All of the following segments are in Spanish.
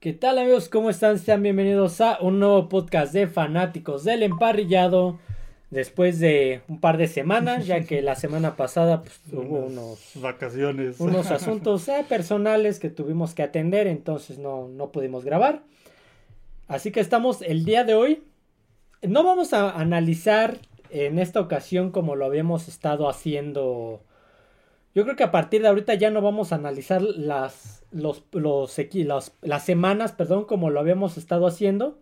¿Qué tal amigos? ¿Cómo están? Sean bienvenidos a un nuevo podcast de fanáticos del emparrillado. Después de un par de semanas, ya que la semana pasada pues, hubo unos vacaciones, unos asuntos eh, personales que tuvimos que atender, entonces no, no pudimos grabar. Así que estamos el día de hoy. No vamos a analizar en esta ocasión como lo habíamos estado haciendo. Yo creo que a partir de ahorita ya no vamos a analizar las, los, los, los, las semanas, perdón, como lo habíamos estado haciendo,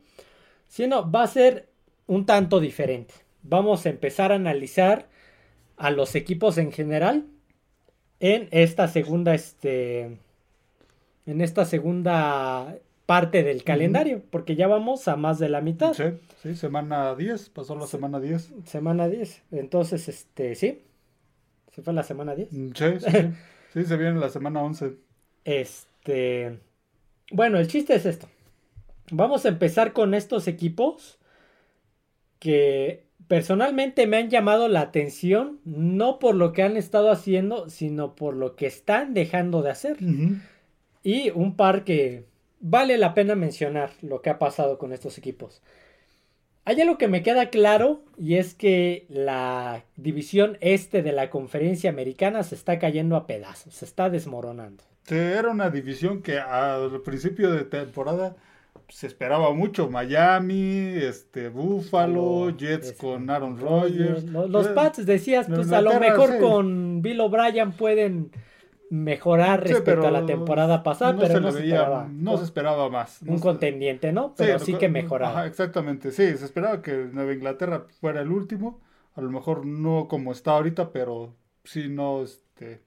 sino va a ser un tanto diferente. Vamos a empezar a analizar a los equipos en general en esta segunda, este, en esta segunda parte del calendario, porque ya vamos a más de la mitad. Sí, sí, semana 10, pasó la semana 10. Semana 10, entonces, este, sí, se fue la semana 10. Sí, sí, sí. sí, se viene la semana 11. Este, bueno, el chiste es esto. Vamos a empezar con estos equipos que personalmente me han llamado la atención, no por lo que han estado haciendo, sino por lo que están dejando de hacer. Uh -huh. Y un par que vale la pena mencionar lo que ha pasado con estos equipos. Hay algo que me queda claro y es que la división este de la conferencia americana se está cayendo a pedazos, se está desmoronando. Sí, era una división que al principio de temporada se esperaba mucho. Miami, este, Buffalo, Jets con Aaron Rodgers. Los, los Pats decías, pues a lo mejor sí. con Bill O'Brien pueden mejorar respecto a la temporada pasada, no pero se no, se, veía, esperaba, no se esperaba más. Un contendiente, ¿no? Pero sí, sí que mejoraba. Ajá, exactamente, sí, se esperaba que Nueva Inglaterra fuera el último, a lo mejor no como está ahorita, pero sí no, este,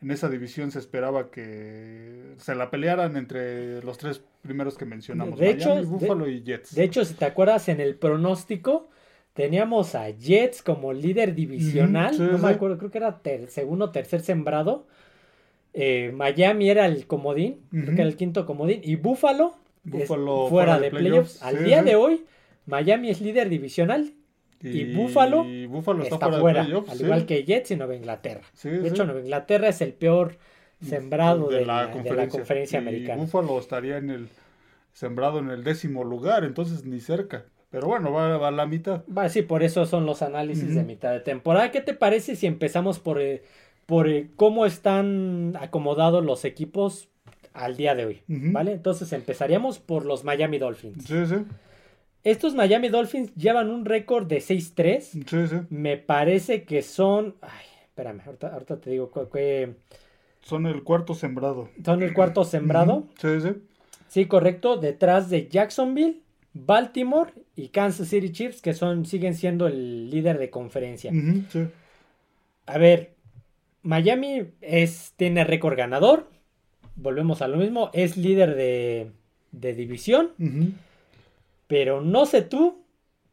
en esa división se esperaba que se la pelearan entre los tres primeros que mencionamos, de Miami, hecho, Buffalo de, y Jets. De hecho, si te acuerdas en el pronóstico, teníamos a Jets como líder divisional, Mm, sí, no me acuerdo, creo que era ter segundo o tercer sembrado. Eh, Miami era el comodín, creo que era el quinto comodín, y Buffalo, es- fuera, de playoffs. Al sí, día sí. de hoy, Miami es líder divisional y Buffalo y Buffalo está, está fuera, fuera, de playoffs. al sí. igual que Jets y Nueva Inglaterra. De hecho, Nueva Inglaterra es el peor sembrado de, la, de la conferencia Y americana. Buffalo estaría en el sembrado en el décimo lugar, entonces ni cerca. Pero bueno, va, va a la mitad. Va, sí, por eso son los análisis de mitad de temporada. ¿Qué te parece si empezamos por, eh, por eh, cómo están acomodados los equipos al día de hoy? ¿Vale? Entonces empezaríamos por los Miami Dolphins. Sí, sí. Estos Miami Dolphins llevan un récord de 6-3. Sí, sí. Me parece que son. Ay, espérame, ahorita, ahorita te digo que Son el cuarto sembrado. son el cuarto sembrado. Sí, sí. Sí, correcto. Detrás de Jacksonville, Baltimore y Kansas City Chiefs, que son, siguen siendo el líder de conferencia. Ujú, sí. A ver, Miami es, tiene récord ganador. Volvemos a lo mismo. Es líder de, de división. Pero no sé tú.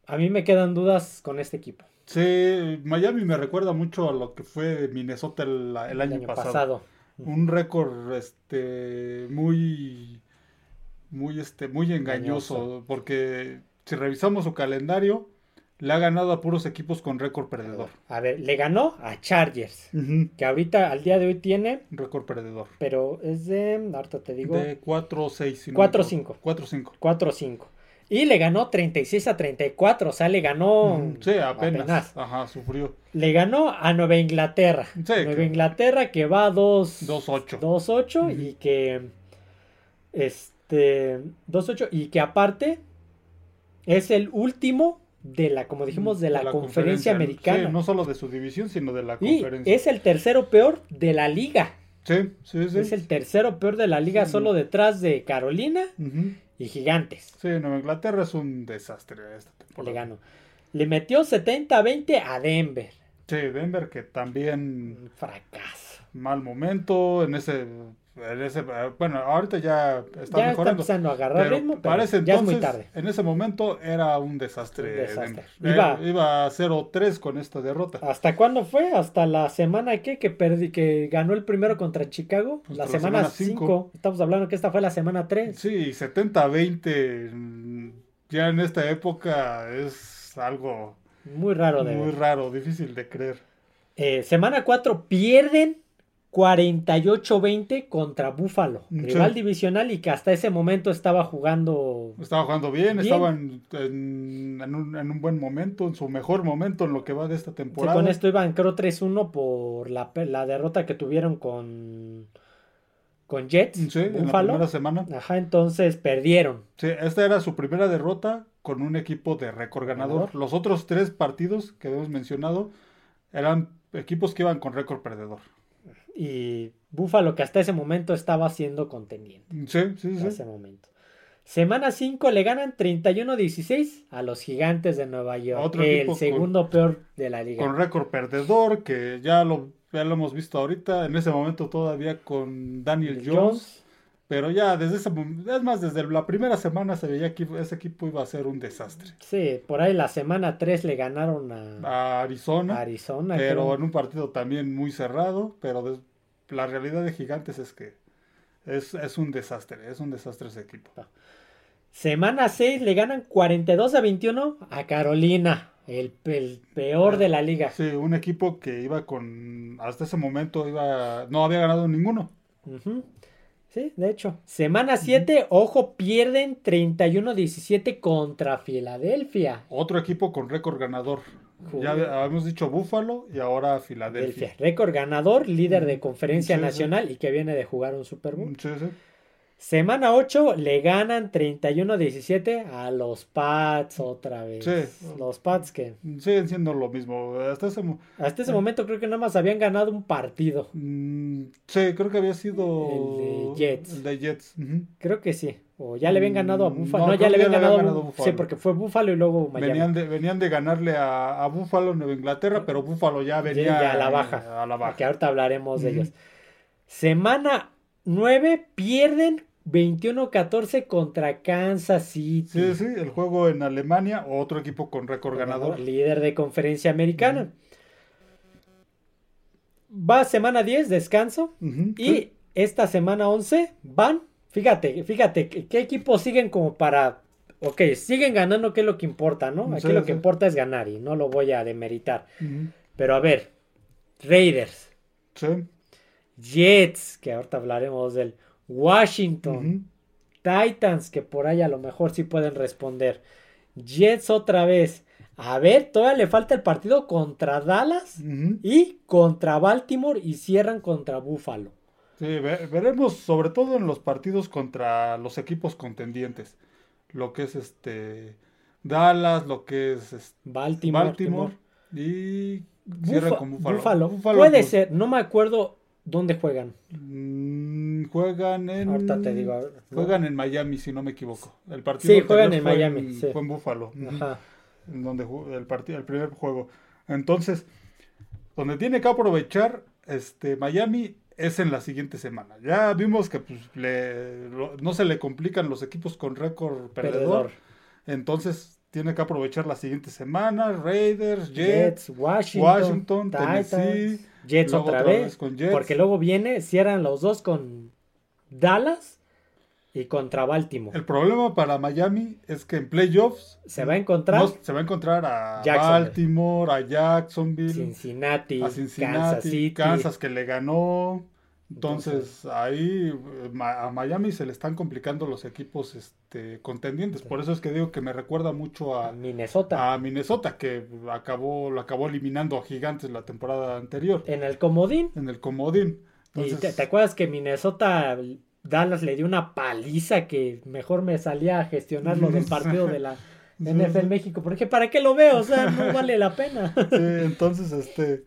A mí me quedan dudas con este equipo. Sí, Miami me recuerda mucho a lo que fue Minnesota el, el año, pasado. Un récord este muy muy este muy engañoso, Engañoso. porque si revisamos su calendario le ha ganado a puros equipos con récord perdedor. A ver, le ganó a Chargers. Ujú. Que ahorita, al día de hoy, tiene. Récord perdedor. Pero es de. Ahorita te digo. De 4-6. 4-5. 4-5. 4-5. Y le ganó 36 a 34. O sea, le ganó. Sí, apenas. apenas. Ajá, sufrió. Le ganó a Nueva Inglaterra. Sí, Nueva que- Inglaterra que va 2 2-8. 2-8 Ujú. y que este 2-8 y que aparte es el último de la como dijimos de la, conferencia, americana Sí, no solo de su división, sino de la y conferencia. es el tercero peor de la liga Sí, sí, sí. es el tercero peor de la liga Sí. solo detrás de Carolina y Gigantes Sí, Nueva Inglaterra es un desastre esta temporada. le ganó le metió 70-20 a Denver Sí, Denver que también un fracaso mal momento en ese bueno, ahorita ya está ya está mejorando. empezando a agarrar pero ritmo pero ese ya es entonces, muy tarde en ese momento era un desastre. Un desastre. Iba- Eh, iba a 0-3 con esta derrota. ¿Hasta cuándo fue? ¿Hasta la semana que que perdí, que ganó el primero contra Chicago? Hasta la semana semana 5. cinco. Estamos hablando que esta fue la semana 3. Sí, 70-20 mm, ya en esta época es algo Muy raro de muy ver. raro, difícil de creer. Eh, semana 4 pierden 48-20 contra Buffalo, Sí. rival divisional y que hasta ese momento estaba jugando Estaba jugando bien, Bien. estaba en, en- en un, en un buen momento, en su mejor momento en lo que va de esta Sí, temporada. con esto iban creo 3-1 por la, derrota que tuvieron con, con Jets, Sí, en la primera semana. Ajá, entonces perdieron. Sí, esta era su primera derrota con un equipo de récord ganador. Ganador. Los otros tres partidos que hemos mencionado eran equipos que iban con récord perdedor. Y Buffalo que hasta ese momento estaba siendo contendiente. Sí, sí, sí. ese momento. Semana 5 le ganan 31-16 a los gigantes de Nueva York. Otro el con- segundo peor de la liga. Con récord perdedor, que ya lo, ya lo hemos visto ahorita, en ese momento todavía con Daniel Jones. Pero ya desde ese mom- es más, desde la primera semana se veía que ese equipo iba a ser un desastre. Sí, por ahí la semana 3 le ganaron a, A Arizona, Arizona. pero creo. en un partido también muy cerrado, pero la realidad de Gigantes es que es, es un desastre, es un desastre ese equipo. Semana 6 le ganan 42 a 21 a Carolina, el, el peor de la liga. Sí, un equipo que iba con, hasta ese momento iba, no había ganado ninguno. Sí, de hecho. Semana 7, ojo, pierden 31-17 contra Filadelfia. Otro equipo con récord ganador. Ya habíamos dicho Búfalo y ahora Filadelfia. Récord ganador, líder de conferencia Sí, sí. nacional y que viene de jugar un Super Bowl. Sí, sí. Semana 8 le ganan 31-17 a los Pats otra vez. Sí. Los Pats que Siguen siendo lo mismo. Hasta ese, hasta ese momento creo que nada más habían ganado un partido. Mm, sí, creo que había sido El de Jets. El de Jets. Creo que sí. O ya le habían ganado a Mm, Buffalo. no, ya le habían ya ganado, a ganado a Bu- Buffalo. Sí, porque fue Buffalo y luego Miami. Venían de, venían de ganarle a, a Buffalo en Nueva Inglaterra, pero Buffalo ya venía ya a la baja. A la baja. Que ahorita hablaremos de ellos. Semana 9 pierden 21-14 contra Kansas City. Sí, sí, el juego en Alemania, otro equipo con récord ganador. Líder de conferencia americana. Va semana 10, descanso. Y sí. esta semana 11 van. Fíjate, fíjate, ¿qué equipos siguen como para... Ok, siguen ganando, que es lo que importa, ¿no? Aquí Sí, lo sí. que importa es ganar y no lo voy a demeritar. Pero a ver, Raiders, sí, Jets, que ahorita hablaremos del Washington, Titans, que por ahí a lo mejor sí pueden responder. Jets otra vez. A ver, todavía le falta el partido contra Dallas y contra Baltimore y cierran contra Buffalo. Sí, ve- veremos sobre todo en los partidos contra los equipos contendientes. Lo que es este Dallas, lo que es este, Baltimore. Baltimore y cierran con Buffalo. Buffalo. Buffalo, Puede pues, ser, no me acuerdo dónde juegan. mm, juegan en Ahorita te digo. a ver, ¿no? juegan en Miami si no me equivoco. El partido Sí, juegan en fue Miami, sí. Fue en Buffalo. Ajá. en donde jugó el partido el primer juego. Entonces, donde tiene que aprovechar este Miami es en la siguiente semana. Ya vimos que pues, le- lo- no se le complican los equipos con récord perdedor. Perdedor. Entonces, tiene que aprovechar la siguiente semana. Raiders, Jets, Jets, Washington, Tennessee, Jets luego otra, vez. vez con Jets. Porque luego viene, cierran los dos con Dallas y contra Baltimore. El problema para Miami es que en playoffs Se va a encontrar no- se va a encontrar a. Baltimore, a Jacksonville, Cincinnati, a Cincinnati, Kansas City. Kansas que le ganó. Entonces, ahí eh, a Miami se le están complicando los equipos este, contendientes. Por eso es que digo que me recuerda mucho a Minnesota. a Minnesota, que acabó, lo acabó eliminando a Gigantes la temporada anterior En el comodín. en el comodín. Y te, te acuerdas que Minnesota, Dallas le dio una paliza que mejor me salía a gestionar lo del partido de la Sí, NFL sí. México? Porque ¿para qué lo veo? O sea, no vale la pena. Sí, entonces, este.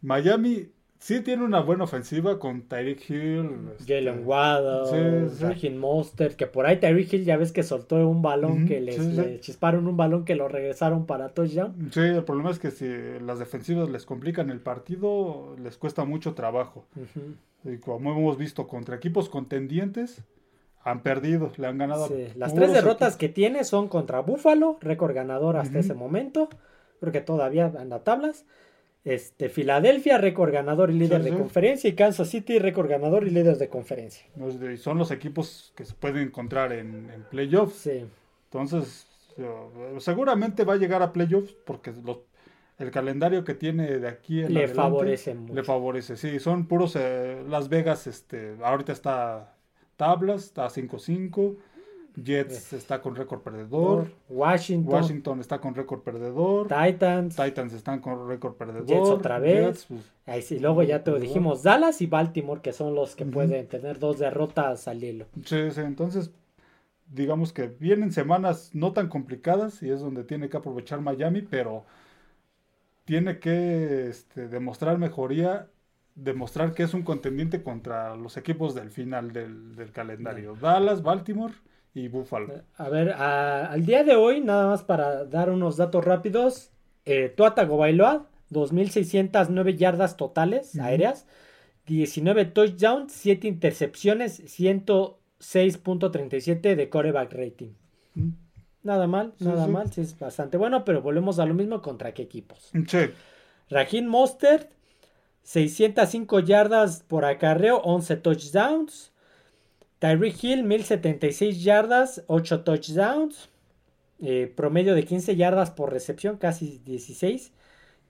Miami sí tiene una buena ofensiva con Tyreek Hill. este, Jalen Waddle, sí, sí. Raheem Mostert, que por ahí Tyreek Hill ya ves que soltó un balón que les, sí, le chisparon un balón que lo regresaron para touchdown. Sí, el problema es que si las defensivas les complican el partido, les cuesta mucho trabajo. Y como hemos visto contra equipos contendientes, han perdido, le han ganado. Las tres derrotas equipos. que tiene son contra Buffalo, récord ganador hasta ese momento. Creo que todavía anda tablas. Este, Filadelfia, récord ganador y líder Sí, de sí. conferencia. Y Kansas City, récord ganador y líder de conferencia. De- Son los equipos que se pueden encontrar en, en playoffs. Sí. Entonces, seguramente va a llegar a playoffs porque los, el calendario que tiene de aquí en Le adelante favorece mucho. Le favorece, sí. Son puros eh, Las Vegas, este, ahorita está tablas, está 5-5. Jets está con récord perdedor. Washington, Washington está con récord perdedor. Titans, Titans están con récord perdedor. Jets otra vez. Jets, pues, ahí sí, luego ya te lo dijimos, Dallas y Baltimore, que son los que pueden tener dos derrotas al hilo. sí, sí, entonces, digamos que vienen semanas no tan complicadas y es donde tiene que aprovechar Miami, pero tiene que este, demostrar mejoría, demostrar que es un contendiente contra los equipos del final del, del calendario. Dallas, Baltimore y Buffalo. A ver, a- al día de hoy, nada más para dar unos datos rápidos, eh, Tua Tagovailoa, 2.609 yardas totales aéreas, 19 touchdowns, 7 intercepciones, 106.37 de coreback rating. Nada mal, Sí, nada sí. mal, sí es bastante bueno, pero volvemos a lo mismo contra qué equipos. Sí, Raheem Mostert, 605 yardas por acarreo, 11 touchdowns. Tyreek Hill, 1076 yardas, 8 touchdowns. Eh, promedio de 15 yardas por recepción, casi 16.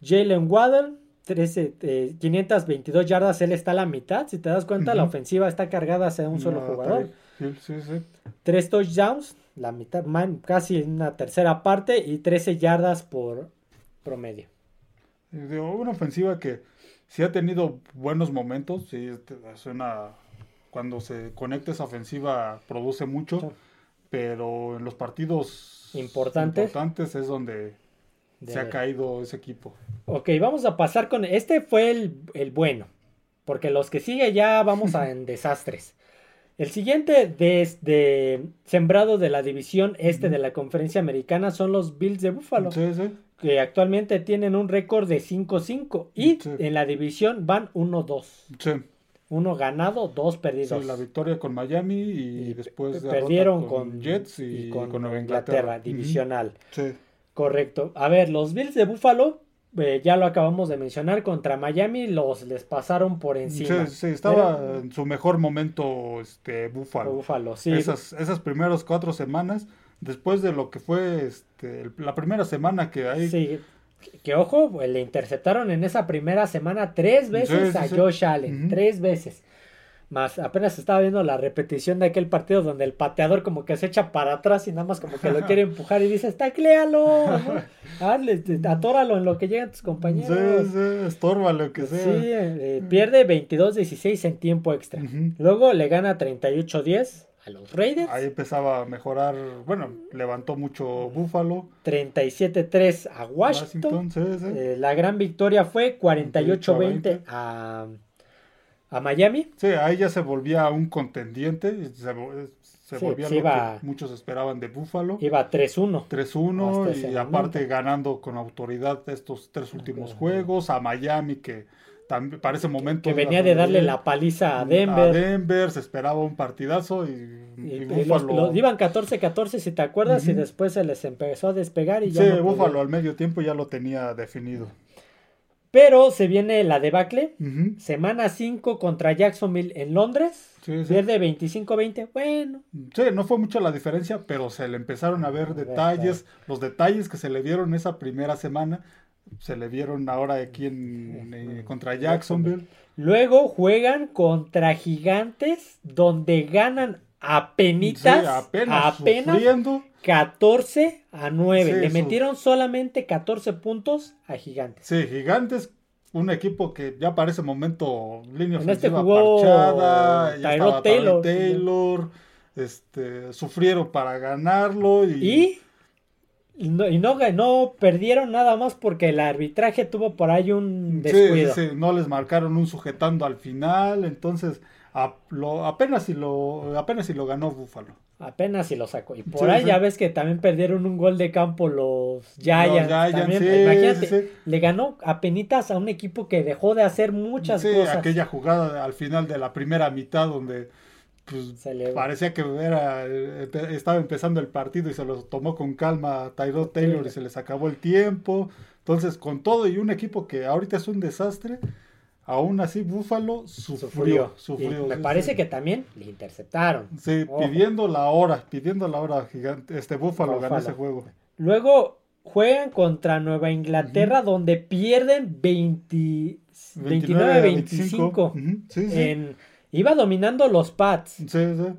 Jalen Waddle, 13, eh, 522 yardas, él está a la mitad. Si te das cuenta, la ofensiva está cargada hacia un solo no, jugador. Sí, sí, sí. 3 touchdowns, la mitad, man- casi una tercera parte, y 13 yardas por promedio. Una ofensiva que sí ha tenido buenos momentos, sí, este, es una, cuando se conecta esa ofensiva produce mucho, Sí. pero en los partidos Importantes. importantes es donde De se ha caído ese equipo. Ok, vamos a pasar con. Este fue el, el bueno. Porque los que sigue ya vamos a en desastres. El siguiente desde sembrado de la división este de la conferencia americana son los Bills de Buffalo. Sí, sí. Que actualmente tienen un récord de 5-5. Y Sí. en la división van 1-2. Uno ganado, dos perdidos. sí, la victoria con Miami y, Y después perdieron con, Jets y, y con, con Nueva Inglaterra, Inglaterra. Divisional. Sí, Correcto. A ver, los Bills de Buffalo, eh, ya lo acabamos de mencionar, contra Miami los les pasaron por encima. sí, sí, estaba en su mejor momento este Buffalo. Buffalo, sí. esas, esas primeras cuatro semanas, después de lo que fue este, la primera semana que hay. Sí. Que, que, ojo, pues, le interceptaron en esa primera semana tres veces Sí, sí, a sí. Josh Allen. Tres veces. Más apenas estaba viendo la repetición de aquel partido donde el pateador como que se echa para atrás y nada más como que lo quiere empujar y dice, tacléalo, ¿no? Hazle, te- atóralo en lo que llegan tus compañeros. Sí, sí, estorba lo que Sí, sea. eh, pierde 22-16 en tiempo extra. Luego le gana 38-10 a los Raiders. Ahí empezaba a mejorar, bueno, levantó mucho Buffalo. 37-3 a Washington. sí, sí. Eh, la gran victoria fue 48-20 a, a Miami. Sí, ahí ya se volvía un contendiente, se, vo- se Sí, volvía lo iba- que muchos esperaban de Buffalo. Iba 3-1. 3-1 Hasta ese y aparte ganando con autoridad estos tres últimos juegos a Miami que también para ese momento Que venía de darle la paliza a a Denver. Denver, se esperaba un partidazo y, Y, y y los, iban 14-14 si te acuerdas y después se les empezó a despegar y ya sí, no pudieron. al medio tiempo ya lo tenía definido. Pero se viene la debacle. Semana 5 contra Jacksonville en Londres. Sí, sí. Pierde 25-20. Bueno, Sí, no fue mucho la diferencia, pero se le empezaron a ver detalles, los detalles que se le vieron esa primera semana, se le vieron ahora aquí en, eh, contra Jacksonville. Luego juegan contra Gigantes, donde ganan apenitas, Sí, apenas, apenas sufriendo. 14 a 9. Sí, Le metieron solamente 14 puntos a Gigantes. Sí, Gigantes, un equipo que ya para ese momento línea En este ofensiva jugó parchada, ya estaba Taylor. Taylor, este, sufrieron para ganarlo y no, y no, no perdieron nada más porque el arbitraje tuvo por ahí un descuido. sí, no les marcaron un sujetando al final, entonces a- lo- apenas si lo apenas si lo ganó Búfalo. Apenas si lo sacó. Y por Sí, ahí sí. ya ves que también perdieron un gol de campo los Giants. Los Giants, también. sí, Imagínate, le ganó apenitas a un equipo que dejó de hacer muchas Sí, cosas. aquella jugada al final de la primera mitad donde pues, parecía que era, eh, empe- estaba empezando el partido y se lo tomó con calma a Tyrod Taylor y se les acabó el tiempo. Entonces, con todo y un equipo que ahorita es un desastre, aún así Búfalo sufrió. sufrió. sufrió Y me sí, parece sí. que también le interceptaron. Sí, Ojo. pidiendo la hora, pidiendo la hora gigante. Este Búfalo ganó ese juego. Luego juegan contra Nueva Inglaterra, donde pierden 20 29-25. Iba dominando los Pats.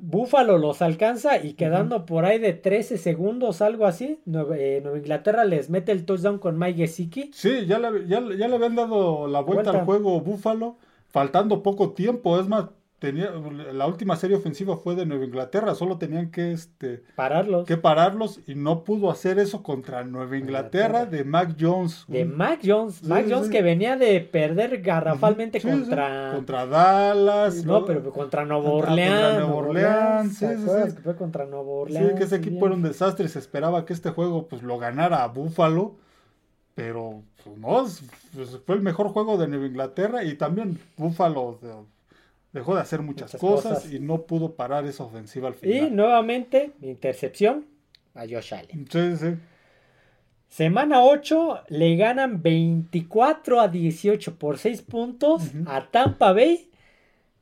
Búfalo los alcanza y quedando por ahí de 13 segundos, algo así. Eh, Nueva, Inglaterra les mete el touchdown con Mike Gesicki. Sí, ya le, ya, le habían dado la vuelta, vuelta, al juego Búfalo, faltando poco tiempo. Es más, tenía, la última serie ofensiva fue de Nueva Inglaterra, solo tenían que, este, pararlos. que pararlos y no pudo hacer eso contra Nueva Inglaterra, de Mac Jones. De Mac Jones, Mac Jones que venía de perder garrafalmente contra... Contra Dallas. No, pero contra Nueva Orleans. Nueva Orleans, sí, sí, fue contra Nueva Orleans. Sí, que ese equipo era un desastre se esperaba que este juego pues lo ganara a Buffalo. Pero pues, no, pues, fue el mejor juego de Nueva Inglaterra y también Buffalo dejó de hacer muchas, cosas, y no pudo parar esa ofensiva al final. Y nuevamente, intercepción a Josh Allen. Sí, sí. Semana 8 le ganan 24 a 18 por 6 puntos a Tampa Bay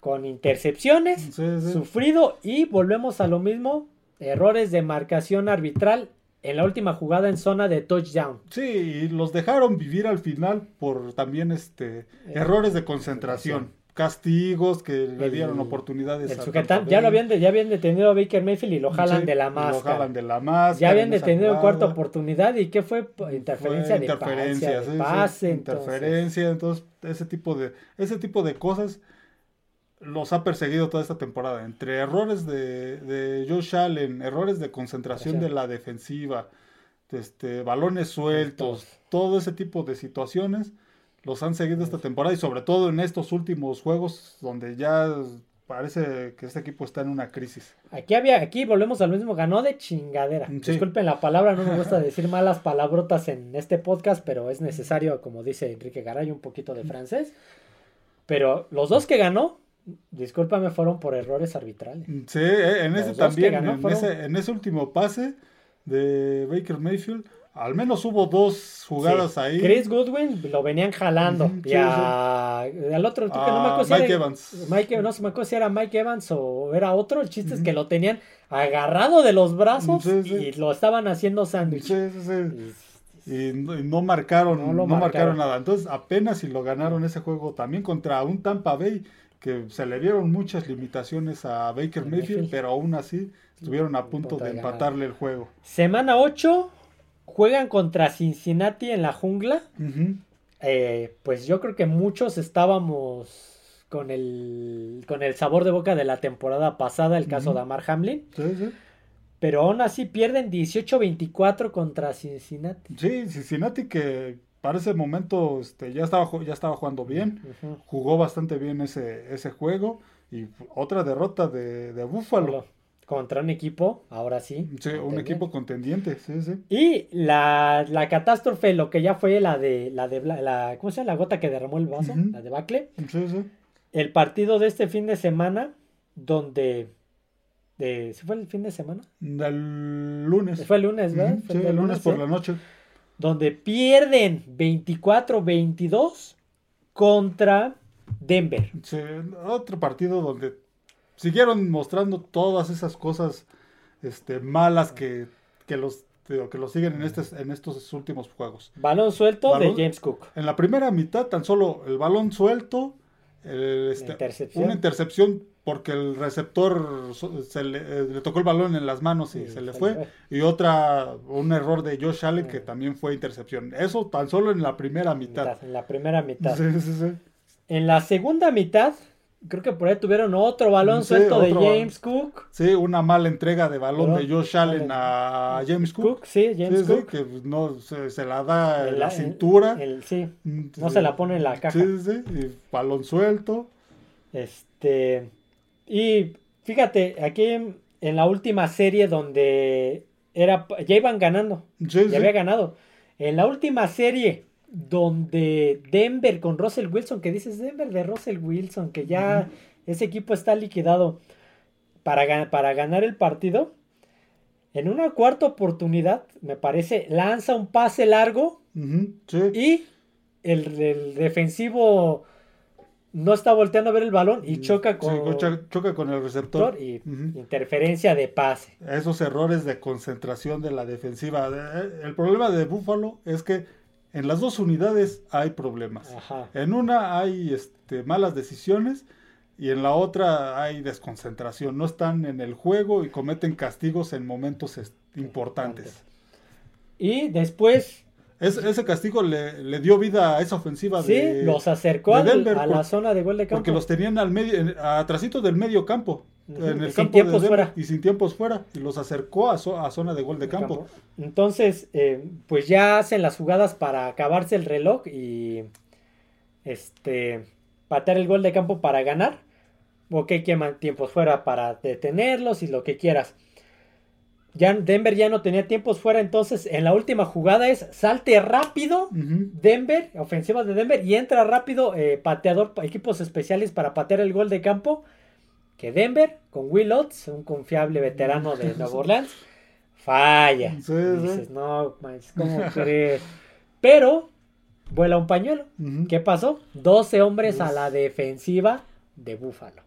con intercepciones, sufrido y volvemos a lo mismo, errores de marcación arbitral en la última jugada en zona de touchdown. Sí, y los dejaron vivir al final por también este eh, errores de concentración castigos que le dieron oportunidades ya lo habían ya habían detenido a Baker Mayfield y lo jalan de la máscara. Lo jalan de la máscara. Ya habían detenido en cuarta oportunidad y qué fue interferencia, de interferencia, pase, interferencia, entonces. ese tipo de ese tipo de cosas los ha perseguido toda esta temporada entre errores de, de Josh Allen, errores de concentración de la defensiva, este balones sueltos, todo ese tipo de situaciones los han seguido esta temporada y sobre todo en estos últimos juegos donde ya parece que este equipo está en una crisis. Aquí había, aquí volvemos al mismo, ganó de chingadera. Disculpen la palabra, no me gusta decir malas palabrotas en este podcast, pero es necesario, como dice Enrique Garay, un poquito de francés. Pero los dos que ganó, discúlpame, fueron por errores arbitrales. Sí, eh, en ese también, en, ese, en ese último pase de Baker Mayfield, al menos hubo dos jugadas ahí. Chris Goodwin lo venían jalando. y al otro, que no me acuerdo si Mike era, Evans. Mike, no me acuerdo si era Mike Evans o era otro. El chiste es que lo tenían agarrado de los brazos y lo estaban haciendo sándwich. Y, no marcaron, no, marcaron. nada. Entonces apenas si lo ganaron ese juego también contra un Tampa Bay que se le dieron muchas limitaciones a Baker Mayfield, pero aún así estuvieron a punto de, de empatarle el juego. Semana 8, juegan contra Cincinnati en la jungla. Eh, pues yo creo que muchos estábamos con el, con el sabor de boca de la temporada pasada, el caso de Amar Hamlin. Pero aún así pierden 18-24 contra Cincinnati. Sí, Cincinnati que para ese momento este, ya, estaba, ya estaba jugando bien, jugó bastante bien ese, ese juego y otra derrota de, de Buffalo contra un equipo, ahora sí. Sí, un equipo contendiente, sí, sí. Y la, la, catástrofe, lo que ya fue la de, la de, la, ¿cómo se llama? La gota que derramó el vaso, la de Bacle. Sí, sí. El partido de este fin de semana, donde, de, ¿se fue el fin de semana? El lunes. Fue el lunes, ¿verdad? sí, el lunes, por la noche. Donde pierden 24-22 contra Denver. Sí, otro partido donde siguieron mostrando todas esas cosas este, malas que, que los que los siguen en, este, en estos últimos juegos. Balón suelto de James Cook. En la primera mitad, tan solo el balón suelto, este, una intercepción porque el receptor se le, eh, le, tocó el balón en las manos y se le fue. Y otra, un error de Josh Allen que también fue intercepción. Eso tan solo en la primera mitad. En la primera mitad. Sí, sí, sí. En la segunda mitad, creo que por ahí tuvieron otro balón suelto de James Cook. Sí, una mala entrega de balón de Josh Allen a James Cook. sí, James Cook. que no se, la da en la cintura. sí, mm, no se la pone en la caja. Sí, sí, y balón suelto. Este, y fíjate, aquí en la última serie donde era, ya iban ganando, ya había ganado. En la última serie donde Denver con Russell Wilson, que dices Denver de Russell Wilson, que ya ese equipo está liquidado para, para ganar el partido. En una cuarta oportunidad, me parece, lanza un pase largo y el, defensivo no está volteando a ver el balón y choca con, Sí, choca, choca con el receptor. y interferencia de pase. Esos errores de concentración de la defensiva. Eh, El problema de Buffalo es que en las dos unidades hay problemas. Ajá. En una hay este, malas decisiones y en la otra hay desconcentración. No están en el juego y cometen castigos en momentos importantes. Y después, Es- ese castigo le, le dio vida a esa ofensiva sí, de, los acercó de Denver a por- la zona de gol de campo. porque los tenían al medio, atrasito del medio campo. En y el sin campo tiempos de fuera. Y sin tiempos fuera. Y los acercó a, a zona de gol de campo. Entonces, eh, pues ya hacen las jugadas para acabarse el reloj y este patear el gol de campo para ganar. Ok, queman tiempos fuera para detenerlos y lo que quieras. Ya Denver ya no tenía tiempos fuera, entonces en la última jugada es salte rápido. Denver, ofensiva de Denver, y entra rápido eh, pateador, equipos especiales para patear el gol de campo. Que Denver, con Will Lutz, un confiable veterano de Nueva Orleans, falla. Sí, Y sí. dices, no, manches, ¿cómo crees? Pero vuela un pañuelo. ¿Qué pasó? 12 hombres a Uf. la defensiva de Búfalo.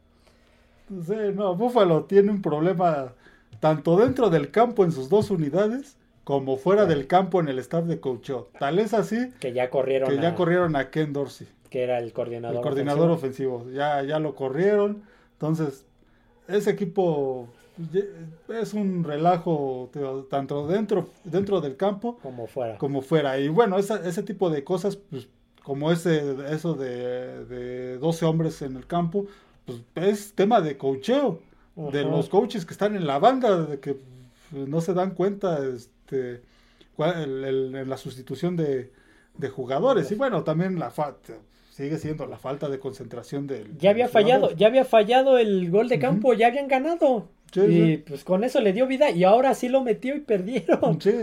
Sí, no, Buffalo tiene un problema tanto dentro del campo en sus dos unidades como fuera del campo en el staff de coacheo. Tal es así Que ya corrieron. que ya a- corrieron a Ken Dorsey, Que era el coordinador. el coordinador ofensivo. ofensivo. Ya, ya lo corrieron. Entonces, ese equipo es un relajo tanto dentro, dentro del campo Como fuera. como fuera. Y bueno, esa- ese tipo de cosas, pues, como ese, eso de, de 12 hombres en el campo, pues es tema de coacheo, de los coaches que están en la banda, de que pues, no se dan cuenta este, cuál- el- el- en la sustitución de, de jugadores. Y bueno, también la falta, sigue siendo la falta de concentración del... Ya había fallado, ya había fallado el gol de campo, ya habían ganado. Sí, y sí. pues con eso le dio vida y ahora sí lo metió y perdieron. Sí,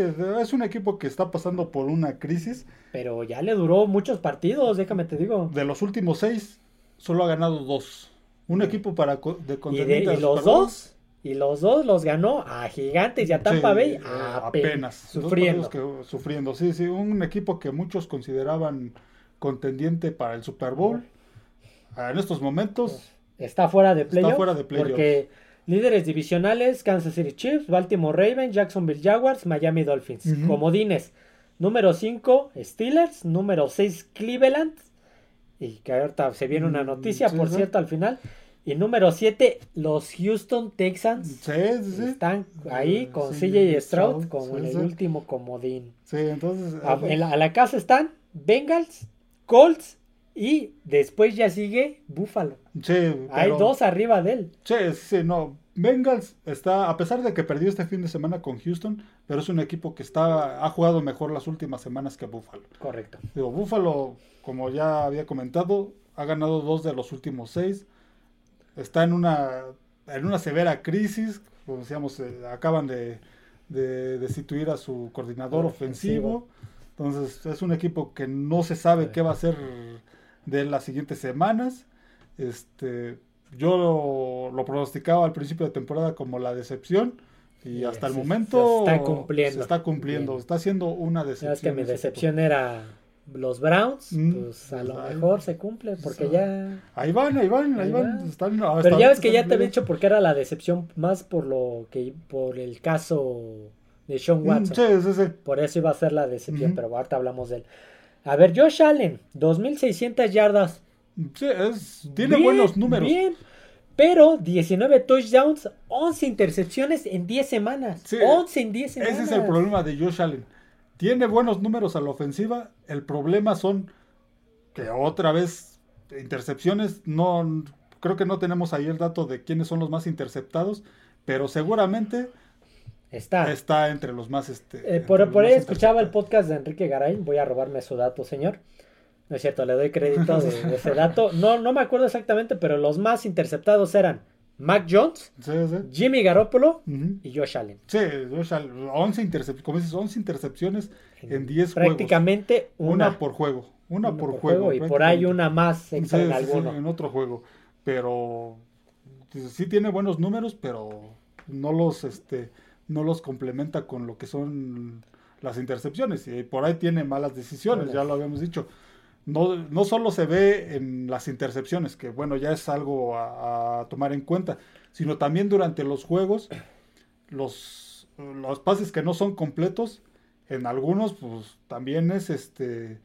es un equipo que está pasando por una crisis. Pero ya le duró muchos partidos, déjame te digo. De los últimos seis, solo ha ganado dos. Un equipo para de Y, de- y los dos, y los dos los ganó a Gigantes y a Tampa Sí, Bay eh, apenas, Dos sufriendo. que- sufriendo, sí, sí. Un equipo que muchos consideraban contendiente para el Super Bowl. Ah, En estos momentos, Está fuera de Está playoff. fuera de playoff. Porque líderes divisionales, Kansas City Chiefs, Baltimore Ravens, Jacksonville Jaguars, Miami Dolphins. Comodines. Número 5, Steelers. Número 6, Cleveland. Y que ahorita se viene una Mm, noticia, sí, por sí. cierto, al final. Y número 7, los Houston Texans. sí, sí, sí. Están ahí Eh, con CJ Stroud como en el último comodín. Sí, entonces. A, eh, en la, a la casa están Bengals, Colts y después ya sigue Buffalo. sí, Hay dos arriba de él. Sí, sí, no. Bengals está, a pesar de que perdió este fin de semana con Houston, pero es un equipo que está, ha jugado mejor las últimas semanas que Buffalo. Correcto. Digo, Buffalo, como ya había comentado, ha ganado dos de los últimos seis. Está en una, en una severa crisis. Como decíamos, eh, acaban de, de destituir a su coordinador ofensivo. Entonces, es un equipo que no se sabe qué va a hacer de las siguientes semanas. Este, yo lo, lo pronosticaba al principio de temporada como la decepción. Y hasta el se- momento se está cumpliendo. se está cumpliendo. Bien. Está siendo una decepción. es que mi decepción era los Browns. Mm, Pues a lo ahí- mejor se cumple porque ya. Ahí van, ahí van, ahí Ahí van. van. Están, Pero ya ves que ya te había dicho porque era la decepción más por lo que por el caso de Sean playoff. Watson. Mm, Sí, sí, sí. Por eso iba a ser la decepción, Ujú. pero ahorita hablamos de él. A ver, Josh Allen, 2600 yardas. Sí, es, tiene Bien, buenos números. Bien. Pero 19 touchdowns, 11 intercepciones en 10 semanas. Sí, 11 en 10 semanas. Ese es el problema de Josh Allen. Tiene buenos números a la ofensiva. El problema son que otra vez intercepciones. No creo que no tenemos ahí el dato de quiénes son los más interceptados, pero seguramente Está. está entre los más este. Eh, por, ahí escuchaba el podcast de Enrique Garay. Voy a robarme su dato, señor. No es cierto, le doy crédito de, de ese dato. No, no me acuerdo exactamente, pero los más interceptados eran Mac Jones, Sí, sí. Jimmy Garoppolo y Josh Allen. Sí, Josh Allen, 11 intercepciones, como dices, 11 intercepciones en 10 juegos. Prácticamente una, Una por juego. Una, una por, juego. y por ahí una más en sí, alguno. en otro juego. Pero sí tiene buenos números, pero no los este no los complementa con lo que son las intercepciones. Y por ahí tiene malas decisiones, ya lo habíamos dicho. no, no solo se ve en las intercepciones, que bueno, ya es algo a, a tomar en cuenta, sino también durante los juegos, los, los pases que no son completos, en algunos, pues también es este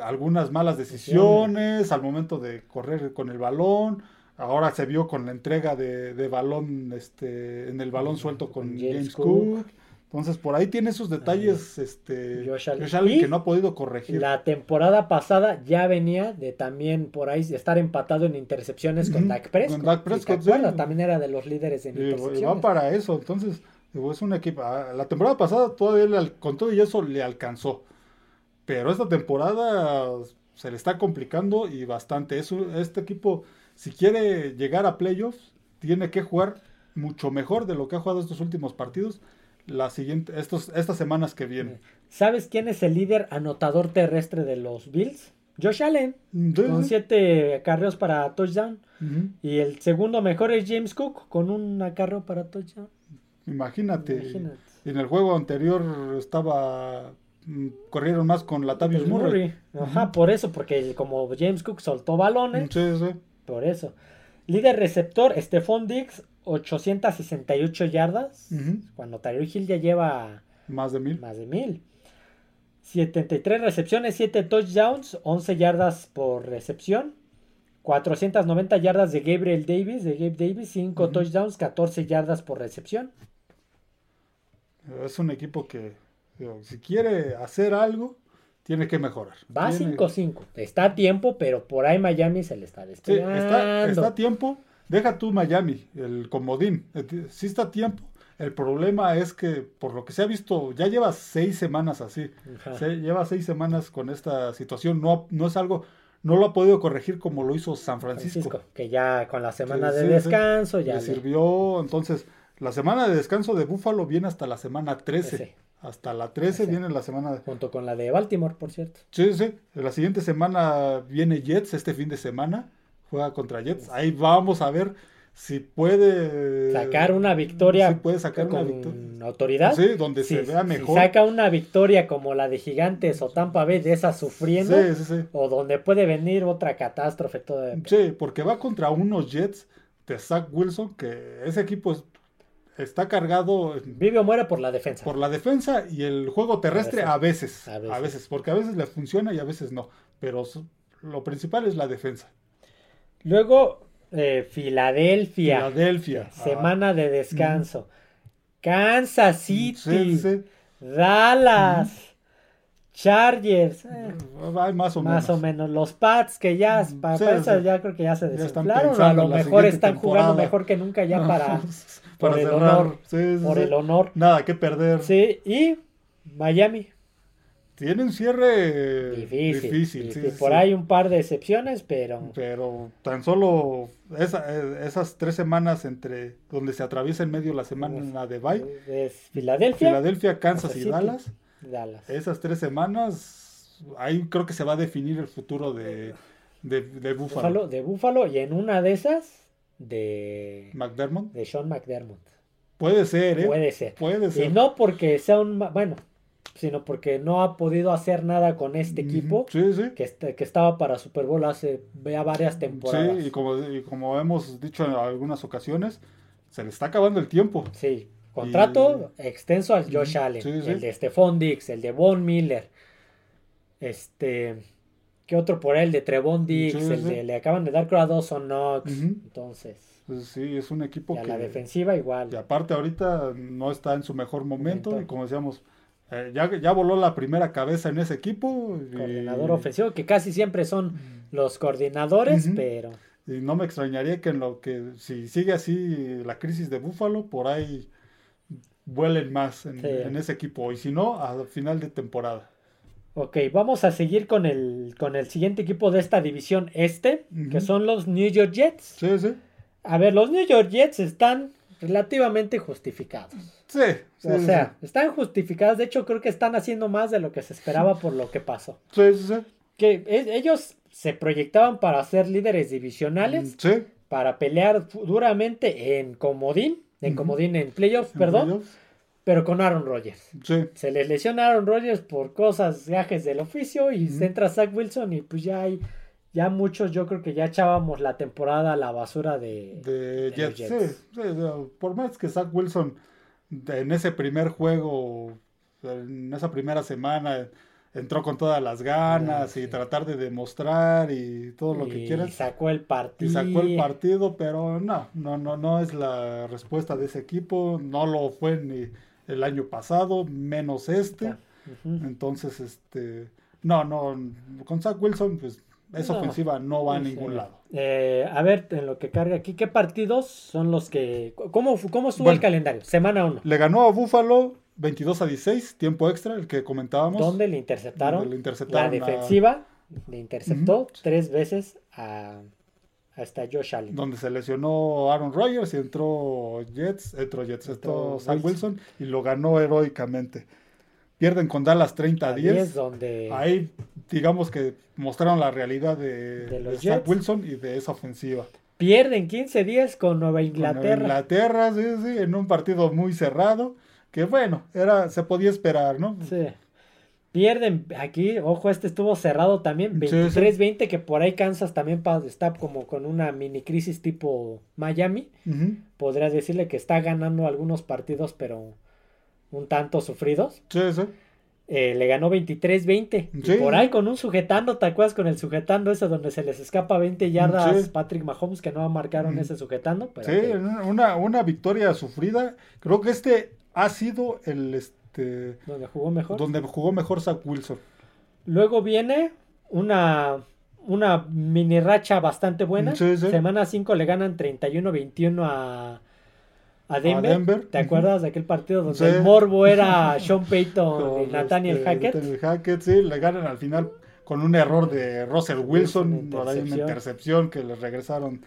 algunas malas decisiones al momento de correr con el balón. Ahora se vio con la entrega de, de balón, este, en el balón suelto con James, Cook. Entonces, por ahí tiene esos detalles, este, Josh Allen. Josh Allen Y que no ha podido corregir. La temporada pasada ya venía de también por ahí estar empatado en intercepciones con Dak Prescott. con Dak Prescott, sí. También era de los líderes en Y- y intercepciones. va para eso, entonces, es un equipo. ah, La temporada pasada todavía le al- con todo y eso le alcanzó. Pero esta temporada se le está complicando y bastante. Es este equipo, si quiere llegar a playoffs, tiene que jugar mucho mejor de lo que ha jugado estos últimos partidos. La siguiente, estos, estas semanas que vienen. ¿Sabes quién es el líder anotador terrestre de los Bills? Josh Allen, Sí, con siete acarreos para touchdown. Y el segundo mejor es James Cook, con un acarreo para touchdown. Imagínate. Imagínate. Y en el juego anterior estaba. mm, Corrieron más con Latavius Murray. Ajá, por eso, porque como James Cook soltó balones, Sí, sí. Por eso. Líder receptor, Stephon Diggs, 868 yardas. Cuando Tyreek Hill ya lleva Más de mil. más de mil. 73 recepciones, 7 touchdowns, 11 yardas por recepción. 490 yardas de Gabriel Davis, de Gabe Davis, 5 Ujú. touchdowns, 14 yardas por recepción. Es un equipo que, digo, si quiere hacer algo, tiene que mejorar. Va Tiene- 5-5. Está a tiempo, pero por ahí Miami se le está Sí, despegando. está, está a tiempo. Deja tú Miami, el comodín. Eh, Sí está a tiempo. El problema es que, por lo que se ha visto, ya lleva seis semanas así. Se lleva seis semanas con esta situación. No, no es algo, no lo ha podido corregir como lo hizo San Francisco. Francisco, que ya con la semana Sí, de sí, sí. descanso ya Le le- sirvió. Entonces, la semana de descanso de Búfalo viene hasta la semana 13. Hasta la 13 Sí. viene la semana de... junto con la de Baltimore, por cierto. Sí, sí. La siguiente semana viene Jets, este fin de semana. Juega contra Jets. Ahí vamos a ver si puede Sacar una victoria Sí, puede sacar una con victoria. autoridad. Sí, donde Si- se vea si mejor. saca una victoria como la de Gigantes o Tampa Bay de esas sufriendo, Sí, sí, sí. o donde puede venir otra catástrofe todo Sí, porque va contra unos Jets de Zach Wilson, que ese equipo es- está cargado Vive o muere por la defensa. por la defensa y el juego terrestre A a veces. A A veces. porque a veces le funciona y a veces no. Pero lo principal es la defensa. Luego, eh, Filadelfia. Filadelfia. Semana de descanso. Kansas City. Sí, sí. Dallas. Chargers. eh, más o más menos. o menos. Los Pats que ya, para, Sí, para ya creo que ya se Ya están desinflaron. A pensando lo mejor están jugando mejor que nunca ya Para por el cerrar. honor. Sí, sí, por sí. el honor. Nada que perder. Sí, y Miami. Tiene un cierre Difícil. difícil. Por hay un par de excepciones, pero Pero tan solo esa- eh, esas tres semanas entre donde se atraviesa en medio la semana de bye, es Filadelfia, Filadelfia, Kansas y. Dallas, Dallas. esas tres semanas, ahí creo que se va a definir el futuro de, de, de. Búfalo, de Búfalo y en una de esas de, McDermott. de Sean McDermott. Puede ser, ¿eh? Puede ser. Puede Y ser. no porque sea un, bueno, sino porque no ha podido hacer nada con este equipo Sí, sí. que, est- que estaba para Super Bowl hace ya varias temporadas. Sí, y como, y como hemos dicho en algunas ocasiones, se le está acabando el tiempo. Sí, contrato extenso al Josh Allen, sí, sí. el de Stephon Diggs, el de Von Miller, este, ¿qué otro por él? El de Trevon Sí, el de, le acaban de dar creo a Dawson Knox, entonces, Pues sí, es un equipo y a que... la defensiva igual. Y aparte ahorita no está en su mejor momento, Momento. y como decíamos, eh, ya, ya voló la primera cabeza en ese equipo. y- Coordinador ofensivo, que casi siempre son los coordinadores, pero Y no me extrañaría que en lo que, si sigue así la crisis de Búfalo, por ahí vuelen más en, Sí. en ese equipo. Y si no, a final de temporada. Ok, vamos a seguir con el, con el siguiente equipo de esta división este, que son los New York Jets. Sí, sí. A ver, los New York Jets están relativamente justificados. Sí. sí, o sí, sea, están justificados. De hecho, creo que están haciendo más de lo que se esperaba por lo que pasó. sí, sí, sí. Que ellos se proyectaban para ser líderes divisionales, Sí, para pelear duramente en comodín, en comodín en playoffs, en perdón. playoffs. Pero con Aaron Rodgers. Sí. Se les lesiona a Aaron Rodgers por cosas, viajes del oficio y se entra Zach Wilson y pues ya hay, ya muchos yo creo que ya echábamos la temporada a la basura de, De Jets. Jets. Sí, por más que Zach Wilson en ese primer juego, en esa primera semana, entró con todas las ganas Ah, y sí. tratar de demostrar y todo lo que y quieras. sacó el Y partido. sacó el partido, pero no, no, no, no es la respuesta de ese equipo. No lo fue ni el año pasado, menos este. Entonces, este, no, no, con Zach Wilson, pues esa No. ofensiva no va a Sí. ningún lado. Eh, a ver, en lo que carga aquí, ¿qué partidos son los que... ¿Cómo, cómo estuvo Bueno. el calendario? Semana 1. Le ganó a Buffalo 22 a 16, tiempo extra, el que comentábamos. ¿Dónde le interceptaron? Donde le La a- defensiva le interceptó tres veces a hasta Josh Allen. Donde se lesionó Aaron Rodgers y entró Jets, entró Jets, entró Entró Zach Wilson. Wilson y lo ganó heroicamente. Pierden con Dallas 30 a A 10. 10, donde Ahí, digamos que mostraron la realidad de, De los de Zach Jets. Wilson y de esa ofensiva. pierden 15 días con Nueva Con Inglaterra. Inglaterra, sí, sí, en un partido muy cerrado, que bueno, era, se podía esperar, ¿no? Sí. Pierden aquí, ojo, este estuvo cerrado también, Sí, sí. 23-20, que por ahí Kansas también está como con una mini crisis tipo Miami. Ujú. Podría decirle que está ganando algunos partidos, pero un tanto sufridos. Sí, sí. Eh, le ganó 23-20. Y Sí. por ahí con un sujetando, ¿te acuerdas con el sujetando ese donde se les escapa 20 yardas Sí. Patrick Mahomes que no marcaron ese sujetando? Pero Sí, que- una, una victoria sufrida. Creo que este ha sido el este donde jugó mejor. donde jugó mejor Zach Wilson. Luego viene una, una mini racha bastante buena. Sí, sí. Semana 5 le ganan 31-21 a, a Denver. Denver, ¿Te acuerdas de aquel partido donde Sí. el morbo era Sean Payton y Nathaniel este, Hackett? Nathaniel Hackett, sí, le ganan al final con un error de Russell Wilson, por ahí una intercepción. que le regresaron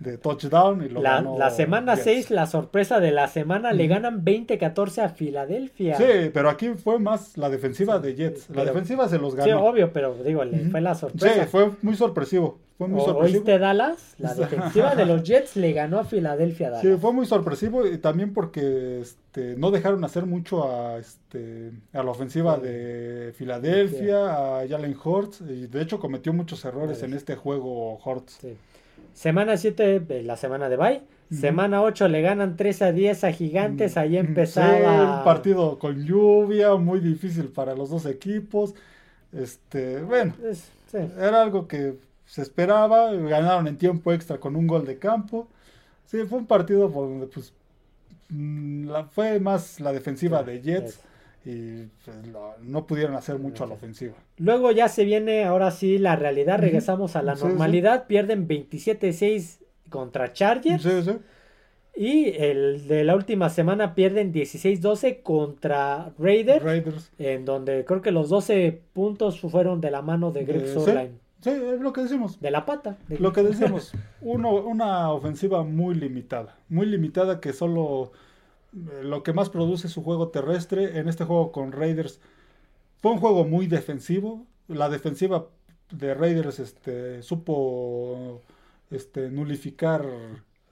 de touchdown y lo La, ganó la semana Jets. 6, la sorpresa de la semana, le Ujú. ganan 20-14 a Filadelfia. Sí, pero aquí fue más la defensiva de Jets. La pero- defensiva se los Sí, ganó. obvio, pero digo, le Ujú. fue la Sí, sorpresa. fue muy sorpresivo. Fue muy O- sorpresivo. ¿Oíste Dallas? La Sí. defensiva de los Jets le ganó a Filadelfia Dallas. Sí, fue muy sorpresivo y también porque este, no dejaron hacer mucho a, este, a la ofensiva Sí. de Filadelfia, a Jalen Hurts, y de hecho cometió muchos errores Sí. en este juego Hurts. Sí. Semana 7, eh, la semana de bye. Semana 8 le ganan 3 a 10 a Gigantes. Ahí Sí, empezaba. un partido con lluvia, muy difícil para los dos equipos. Este, bueno, Es- sí. era algo que se esperaba, ganaron en tiempo extra con un gol de campo. Sí, fue un partido donde pues mm, la- fue más la defensiva de Jets es. Y pues, no, no pudieron hacer mucho a la ofensiva. Luego ya se viene, ahora sí, la realidad. Regresamos a la Sí, sí. normalidad. Pierden 27-6 contra Chargers. Sí, sí. Y el de la última semana pierden 16-12 contra Raiders. Raiders. En donde creo que los 12 puntos fueron de la mano de Greg Eh, sí. Zuerlein. Sí, es lo que decimos. De la pata. de- Lo que decíamos, uno, una ofensiva muy limitada, muy limitada que solo lo que más produce es su juego terrestre. En este juego con Raiders fue un juego muy defensivo. La defensiva de Raiders este, supo este, nulificar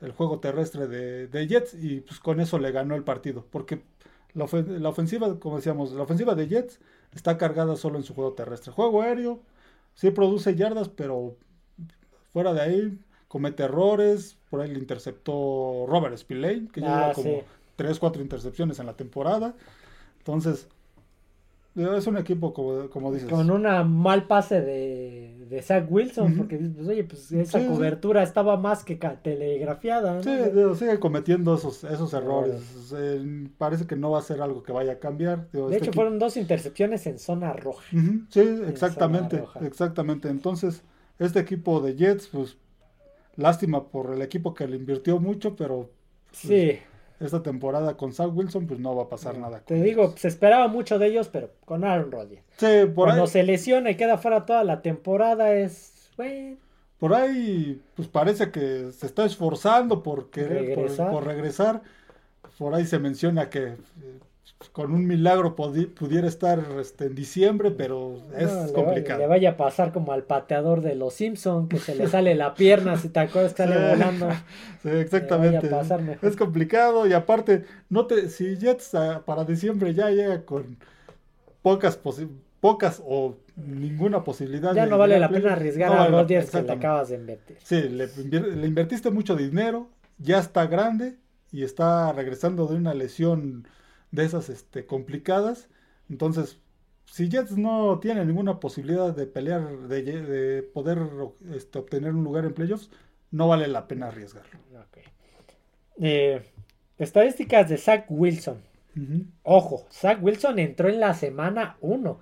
el juego terrestre de, de Jets y pues con eso le ganó el partido. Porque la, la ofensiva, como decíamos, la ofensiva de Jets está cargada solo en su juego terrestre. Juego aéreo, sí produce yardas, pero fuera de ahí comete errores. Por ahí le interceptó Robert Spillane, que Ah, lleva como sí. 3, 4 intercepciones en la temporada. Entonces, es un equipo, como, como dices. Con un mal pase de, de Zach Wilson, porque dices, pues, oye, pues esa Sí, sí. cobertura estaba más que telegrafiada. ¿no? Sí, digo, sigue cometiendo esos, esos errores. Eh, parece que no va a ser algo que vaya a cambiar. Digo, de este hecho, equipo- fueron dos intercepciones en zona roja. Sí, exactamente, exactamente. Entonces, este equipo de Jets, pues, lástima por el equipo que le invirtió mucho, pero Sí, esta temporada con Zach Wilson, pues no va a pasar nada. te digo, ellos. se esperaba mucho de ellos, pero con Aaron Rodgers. Sí, por Cuando ahí, se lesiona y queda fuera toda la temporada es, bueno, por ahí, pues parece que se está esforzando por querer, por- Regresar. Por, regresar. Por ahí se menciona que eh, con un milagro pudiera estar este, en diciembre, pero es complicado. Le, vaya a pasar como al pateador de los Simpsons, que se le sale la pierna, si te acuerdas que sale volando. Sí, exactamente. Es complicado y aparte, no te, si Jets ah, para diciembre ya llega con pocas pocas o ninguna posibilidad. Ya no vale la pena arriesgar a Rodgers que le acabas de invertir. Sí, le, le invertiste mucho dinero, ya está grande y está regresando de una lesión de esas este, complicadas. Entonces, si Jets no tiene ninguna posibilidad de pelear, de, poder este, obtener un lugar en playoffs, no vale la pena arriesgarlo. Eh, estadísticas de Zach Wilson. Ojo, Zach Wilson entró en la semana 1.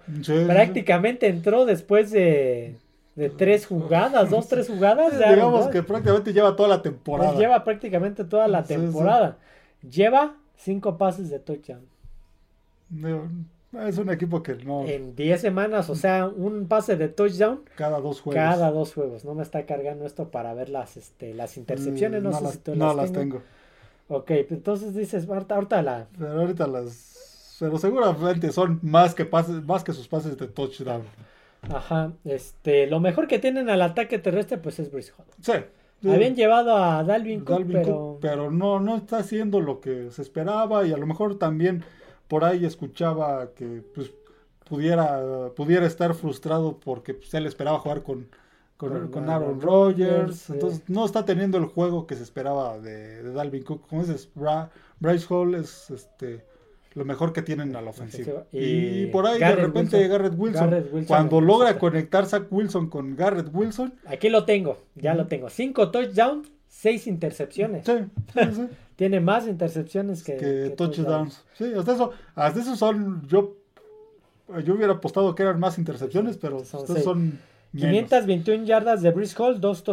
Prácticamente entró después de, de tres jugadas, dos, tres jugadas. digamos que prácticamente lleva toda la temporada. Pues lleva prácticamente toda la temporada. Lleva cinco pases de touchdown. Es un equipo que no. En 10 semanas, o sea, un pase de touchdown. Cada dos juegos. Cada dos juegos. No me está cargando esto para ver las, este, las intercepciones. No, mm, sé si tú no las, tengo. Ok, entonces dices, ahorita, ahorita la. Pero ahorita las. Pero seguramente son más que pases, más que sus pases de touchdown. Ajá, este, lo mejor que tienen al ataque terrestre, pues es Brice Hall. Sí. Habían llevado a Dalvin, Cook, pero... pero no, no está haciendo lo que se esperaba y a lo mejor también por ahí escuchaba que pues pudiera, pudiera estar frustrado porque pues, él esperaba jugar con, con, Aaron Rodgers. Entonces no está teniendo el juego que se esperaba de, Dalvin Cook. Como dices, Bryce Hall es este lo mejor que tienen a la ofensiva. Y, por ahí de repente Garrett, Wilson, cuando logra conectar Zach Wilson con Garrett Wilson. Aquí lo tengo, ya lo tengo. Cinco touchdowns, seis intercepciones. Sí, sí, Tiene más intercepciones que, touchdowns. Sí, hasta eso, hasta eso son, yo, yo hubiera apostado que eran más intercepciones, pero son, son 521 yardas de Brice Hall, dos,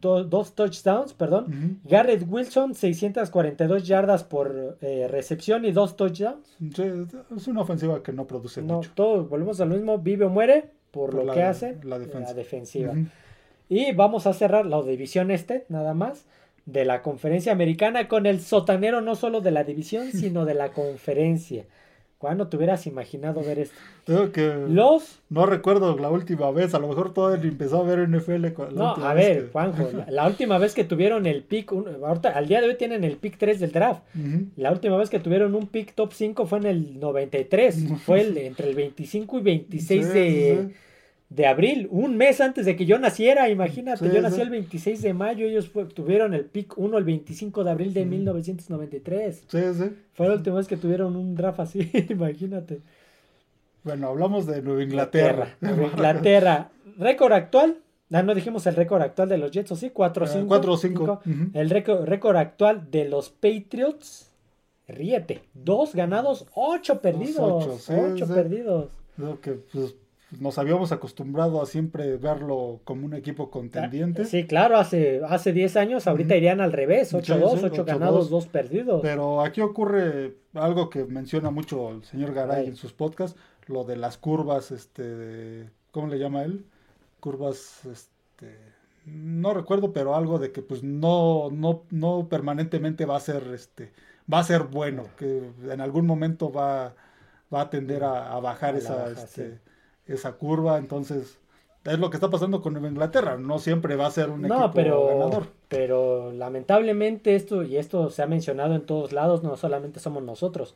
dos, touchdowns, perdón. Garrett Wilson, 642 yardas por eh, recepción y dos touchdowns. es una ofensiva que no produce no, mucho. Todo, volvemos a lo mismo, vive o muere por, lo que hace la, defensiva. Y vamos a cerrar la división este, nada más, de la conferencia americana con el sotanero no solo de la división, sino de la conferencia. ¿Cuándo te hubieras imaginado ver esto? Creo que los no recuerdo la última vez, a lo mejor todavía empezó a ver NFL. no, a ver, Juanjo, la, última vez que tuvieron el pick, ahorita, al día de hoy tienen el pick 3 del draft. La última vez que tuvieron un pick top 5 fue en el 93, fue el, entre el 25 y 26 de de abril, un mes antes de que yo naciera, imagínate, yo nací el 26 de mayo, ellos tuvieron el pick 1 el 25 de abril de 1993. Sí, sí. Fue la última vez que tuvieron un draft así, imagínate. Bueno, hablamos de Nueva Inglaterra. Nueva Inglaterra. récord actual, ah, no dijimos el récord actual de los Jets, ¿o sí? 4-5. 4-5. El récord, actual de los Patriots, ríete, dos ganados, ocho perdidos. Ocho, perdidos. Creo que, pues, nos habíamos acostumbrado a siempre verlo como un equipo contendiente. Sí, claro, hace, hace 10 años, ahorita irían al revés, 8-2, 8 ganados, 2 perdidos. Pero aquí ocurre algo que menciona mucho el señor Garay en sus podcasts, lo de las curvas, este, ¿cómo le llama él? Curvas, este, no recuerdo, pero algo de que pues no, no, no permanentemente va a ser, este, va a ser bueno, que en algún momento va, va a tender a, bajar esa, este, esa curva, entonces es lo que está pasando con Inglaterra, no siempre va a ser un equipo pero, ganador. Pero lamentablemente esto, y esto se ha mencionado en todos lados, no solamente somos nosotros,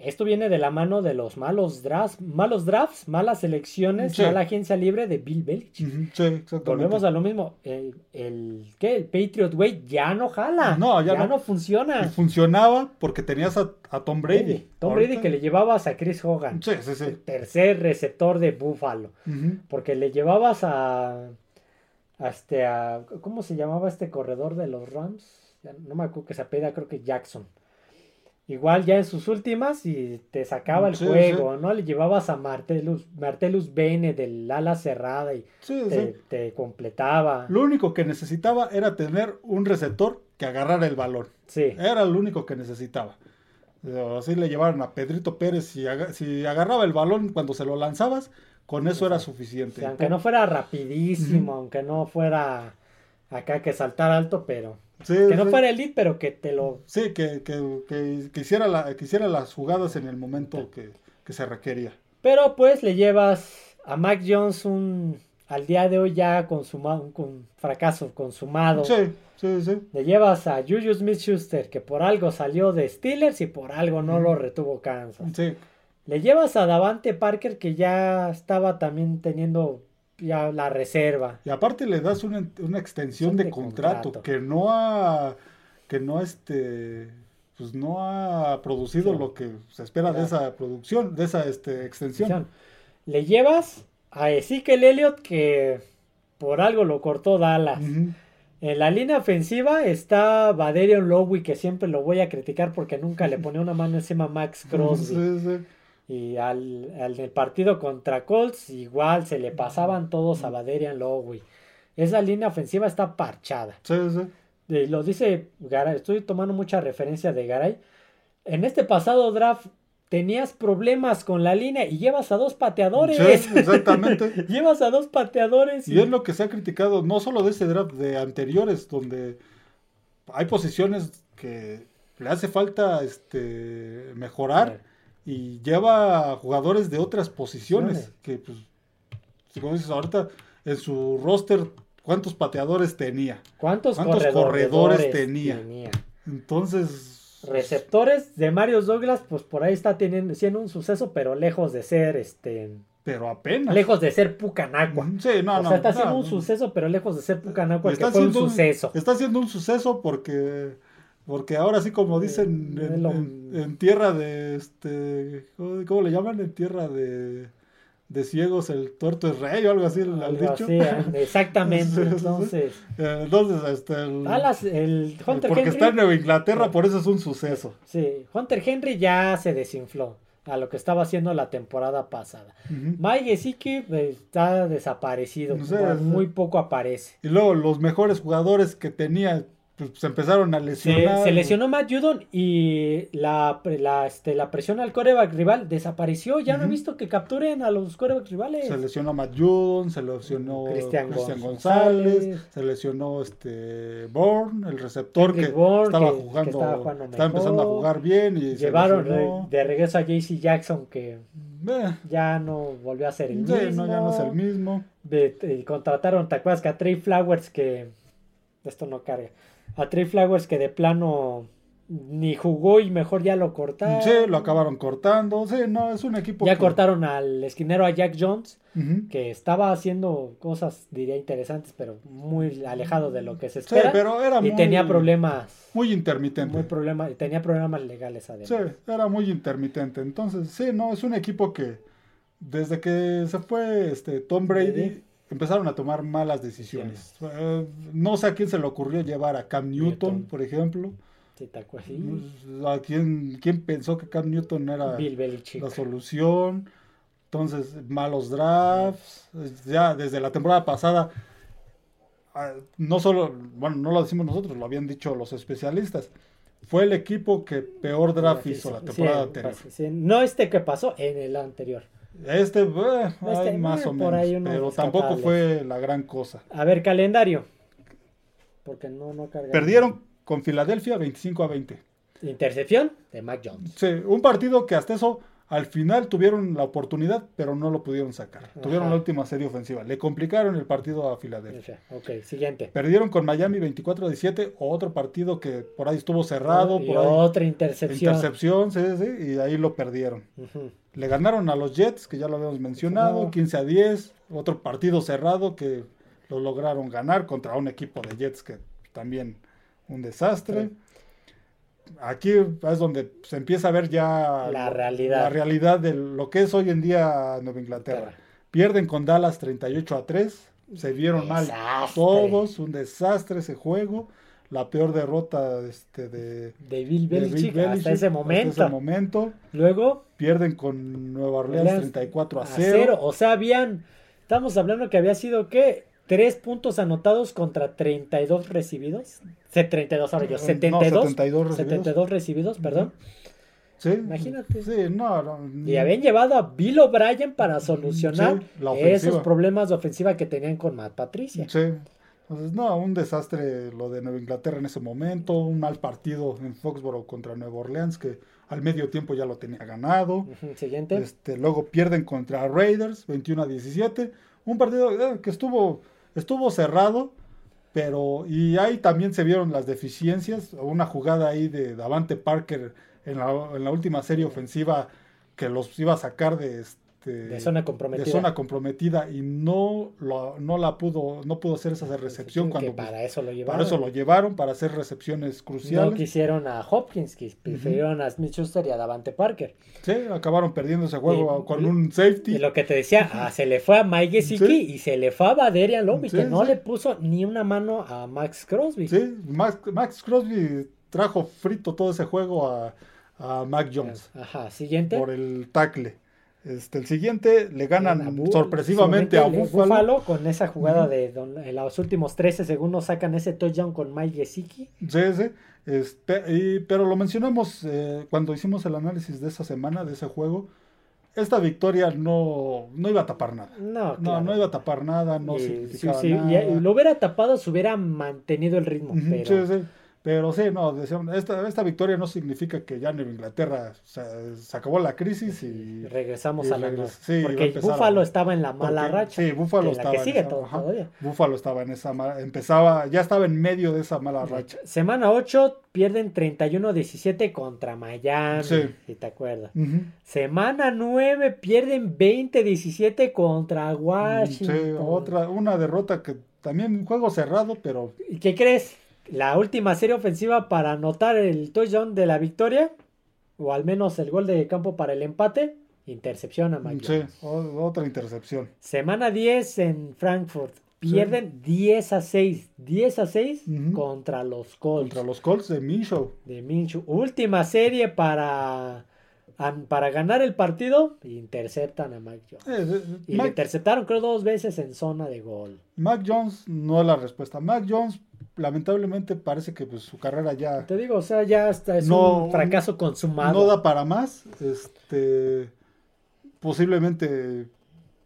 esto viene de la mano de los malos drafts, malos drafts, malas elecciones, mala agencia libre de Bill Belichick. Sí, exactamente. Volvemos a lo mismo. El, el, ¿qué? el Patriot Way ya no jala. No, ya, no. funciona. funcionaba porque tenías a, Tom Brady. Tom Brady que le llevabas a Chris Hogan. Sí, sí, sí. El tercer receptor de Buffalo. Porque le llevabas a, a, este, a. ¿Cómo se llamaba este corredor de los Rams? No me acuerdo que se apela, creo que Jackson igual ya en sus últimas y te sacaba el juego, ¿no? Le llevabas a Martelus, Martelus Bene del ala cerrada y te, completaba. Lo único que necesitaba era tener un receptor que agarrara el balón. Sí. Era lo único que necesitaba. Así le llevaron a Pedrito Pérez y si agarraba el balón cuando se lo lanzabas, con eso era suficiente. aunque no fuera rapidísimo, aunque no fuera acá que saltar alto, pero Sí, que no fuera elite, pero que te lo... Sí, que, que, que, que hiciera la, que hiciera las jugadas en el momento que, que se requería. Pero pues le llevas a Mac Jones un... Al día de hoy ya consumado, con fracaso consumado. Sí, sí, sí. Le llevas a Juju Smith-Schuster, que por algo salió de Steelers y por algo no lo retuvo Kansas. Sí, Le llevas a Davante Parker, que ya estaba también teniendo ya la reserva. Y aparte le das una, una extensión de, de contrato, contrato. que no ha que no este pues no ha producido Sí. lo que se espera de esa producción, de esa este extensión. Le llevas a Ezekiel Elliott, que por algo lo cortó Dallas. En la línea ofensiva está Baderion Lowy, que siempre lo voy a criticar porque nunca le ponía una mano encima a Max Crosby. Sí, sí. Y al, al del partido contra Colts, igual se le pasaban todos a Baderian Lowy. Esa línea ofensiva está parchada. Sí, sí. Y lo dice Garay, estoy tomando mucha referencia de Garay. En este pasado draft tenías problemas con la línea y llevas a dos pateadores. Sí, exactamente. llevas a dos pateadores. Y es lo que se ha criticado, no solo de este draft, de anteriores, donde hay posiciones que le hace falta este mejorar y lleva jugadores de otras posiciones. Que, pues, si como dices ahorita, en su roster, ¿cuántos pateadores tenía? ¿Cuántos, ¿Cuántos corredores, corredores tenía? Entonces, Receptores de Marius Douglas, pues por ahí está teniendo, siendo un suceso, pero lejos de ser este. pero apenas. Lejos de ser Pucanacua. Sí, no, o no. sea, está no, siendo un suceso, pero lejos de ser Pucanacua, que Está fue un- suceso. Está siendo un suceso porque porque ahora sí como dicen Eh, en, lo- en- en tierra de este ¿cómo, le llaman? En tierra de, de ciegos el tuerto es rey o algo así Algo dicho. así, ¿eh? exactamente. Sí, sí, sí. Entonces, Eh, Entonces, este el- Dallas, el Hunter porque Henry. está en Nueva Inglaterra, por eso es un suceso. Sí, Hunter Henry ya se desinfló a lo que estaba haciendo la temporada pasada. Ujú. Mike Gesicki eh, está desaparecido, No sé, muy- sí. muy poco aparece. Y luego los mejores jugadores que tenía pues, se empezaron a lesionar. se lesionó Matt Judon y la, la, este, la presión al coreback rival desapareció. Ya no he visto que capturen a los corebacks rivales. Se lesionó Matt Judon, se lesionó Cristian González. González, se lesionó este Bourne, el receptor que estaba que- que jugando, estaba jugando estaba empezando a jugar bien y Llevaron de regreso a JC Jackson que Eh, ya no volvió a ser el sí, mismo. no, ya no es el mismo. De- de- contrataron, ¿te acuerdas que a Trey Flowers que... Esto no carga. A Trey Flowers que de plano ni jugó y mejor ya lo cortaron. Sí, lo acabaron cortando. Sí, no, es un equipo Ya que- cortaron al esquinero a Jack Jones, que estaba haciendo cosas, diría, interesantes, pero muy alejado de lo que se Sí, espera. pero era y muy, tenía problemas, muy intermitente. muy problema, tenía problemas legales además. Sí, era muy intermitente. Entonces, sí, no, es un equipo que desde que se fue este Tom Brady Brady. Empezaron a tomar malas decisiones. Eh, no sé a quién se le ocurrió llevar a Cam Newton, Newton. por ejemplo. Sí, te acuerdas, sí. Pues, ¿A quién, quién pensó que Cam Newton era la solución? Entonces, malos drafts. Ya desde la temporada pasada, ah, no solo, bueno, no lo decimos nosotros, lo habían dicho los especialistas. Fue el equipo que peor draft hizo la temporada sí, anterior. no este que pasó, en el anterior. Este, eh, Este, hay más eh, o menos, pero tampoco fue la gran cosa. A ver, calendario. Porque no, no carga. Perdieron con Filadelfia 25 a 20. Intercepción de Mac Jones. Sí, un partido que hasta eso al final tuvieron la oportunidad, pero no lo pudieron sacar. Tuvieron la última serie ofensiva. Le complicaron el partido a Filadelfia. Ok, siguiente. Perdieron con Miami 24 a 17, otro partido que por ahí estuvo cerrado, y por ahí otra intercepción. intercepción, sí, sí, y ahí lo perdieron. Le ganaron a los Jets, que ya lo habíamos mencionado, Ajá. 15 a 10, otro partido cerrado que lo lograron ganar contra un equipo de Jets que también un desastre. Sí. Aquí es donde se empieza a ver ya La lo- realidad. la realidad de lo que es hoy en día Nueva Inglaterra. Pierden con Dallas 38 a 3, se vieron mal todos, un desastre ese juego, la peor derrota este, de, De Bill de Belichick, hasta ese momento. hasta ese momento. Luego, Pierden con Nueva Orleans Orleans 34 a a 0. cero. O sea, habían. Estamos hablando que había sido, ¿qué? Tres puntos anotados contra 32 recibidos. Se 32, ahora yo. No, 72. 72 recibidos. 72 recibidos, perdón. Sí, Imagínate. Sí, no, no, Y habían llevado a Bill O'Brien para solucionar Sí, esos problemas de ofensiva que tenían con Matt Patricia. Sí. Entonces, no, un desastre lo de Nueva Inglaterra en ese momento, un mal partido en Foxborough contra Nueva Orleans que al medio tiempo ya lo tenía ganado. Siguiente. Este, luego pierden contra Raiders 21 a 17, un partido eh, que estuvo estuvo cerrado, pero y ahí también se vieron las deficiencias, una jugada ahí de Davante Parker en la, en la última serie ofensiva que los iba a sacar de este de zona comprometida. de zona comprometida y no lo, no la pudo no pudo hacer esa recepción cuando para eso lo llevaron. para eso lo llevaron para hacer recepciones No cruciales quisieron a Hopkins, que prefirieron a Smith Schuster y a Davante Parker. sí acabaron perdiendo ese juego Y- con un safety Y lo que te decía, ah, se le fue a Mike Gesicki Sí. y se le fue a Baderian Lobby, Sí, que no le puso ni una mano a Max Crosby. Sí, Max, Max Crosby trajo frito todo ese juego a, a Mac Jones Ajá, siguiente. por el tackle. Este, el siguiente le ganan A Bu- sorpresivamente a Buffalo. Con esa jugada Ujú. de don- en los últimos 13 segundos sacan ese touchdown con Mike Gesicki. Sí, sí. Este, y- pero lo mencionamos eh, cuando hicimos el análisis de esa semana, de ese juego. Esta victoria no, no iba a tapar nada. No, No, claro. no iba a tapar nada, no Y, sí, significaba sí, y- nada. y lo hubiera tapado, se hubiera mantenido el ritmo. Ujú, pero sí, sí. Pero sí, no, decíamos, esta, esta victoria no significa que ya Nueva Inglaterra se, se acabó la crisis y regresamos y a la regres- nueva. sí, Porque a- Buffalo estaba en la mala porque- racha. Sí, en la estaba que en sigue esa- to- ajá. todavía. Buffalo estaba en esa mala, empezaba, ya estaba en medio de esa mala racha. Semana 8 pierden 31-17 contra Miami, Sí. si te acuerdas. Semana 9 pierden 20-17 contra Sí, Washington. otra, una derrota que también un juego cerrado, pero ¿Y qué crees? La última serie ofensiva para anotar el touchdown de la victoria, o al menos el gol de campo para el empate, intercepción a Mike sí, otra intercepción. Semana 10 en Frankfurt. Pierden 10 a 6. 10 a 6 Ujú. contra los Colts. Contra los Colts de Minshew. de Minshew. Última serie para, para ganar el partido. Interceptan a Mike Jones. Eh, eh, Y le Mac, interceptaron creo dos veces en zona de gol. Mac Jones no es la respuesta. Mac Jones, lamentablemente, parece que pues, su carrera ya Te digo, o sea, ya está, es No, un fracaso consumado. no da para más. Este, posiblemente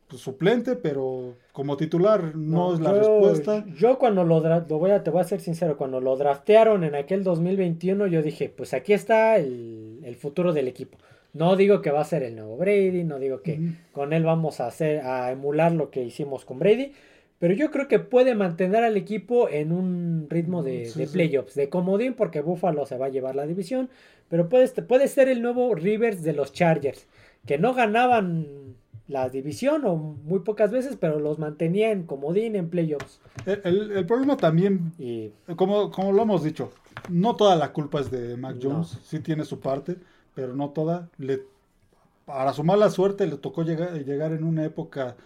pues, suplente, pero como titular no, es la yo- respuesta. Yo cuando lo, lo voy a, te voy a ser sincero, cuando lo draftearon en aquel 2021, yo dije, pues aquí está el, el futuro del equipo. No digo que va a ser el nuevo Brady, no digo que con él vamos a hacer, a emular lo que hicimos con Brady, pero yo creo que puede mantener al equipo en un ritmo de, Sí, de sí. playoffs, de comodín, porque Buffalo se va a llevar la división, pero puede, puede ser el nuevo Rivers de los Chargers, que no ganaban la división o muy pocas veces, pero los mantenía en comodín en playoffs. El, el- el problema también, Y como, como lo hemos dicho, no toda la culpa es de Mac No. Jones. Sí tiene su parte, pero no toda. Le, para su mala suerte le tocó llegar, llegar en una época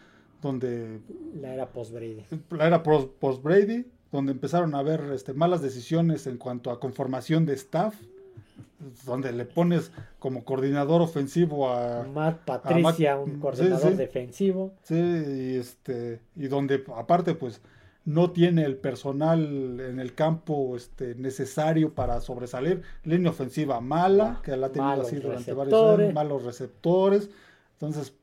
donde la era post-Brady. la era post-Brady, donde empezaron a haber este, malas decisiones en cuanto a conformación de staff, donde le pones como coordinador ofensivo a... Matt Patricia, Matt- un sí, coordinador sí. defensivo. Sí, y, este, y donde aparte pues no tiene el personal en el campo este, necesario para sobresalir. Línea ofensiva mala, que la ha tenido Malos así durante varios años, malos receptores. Entonces,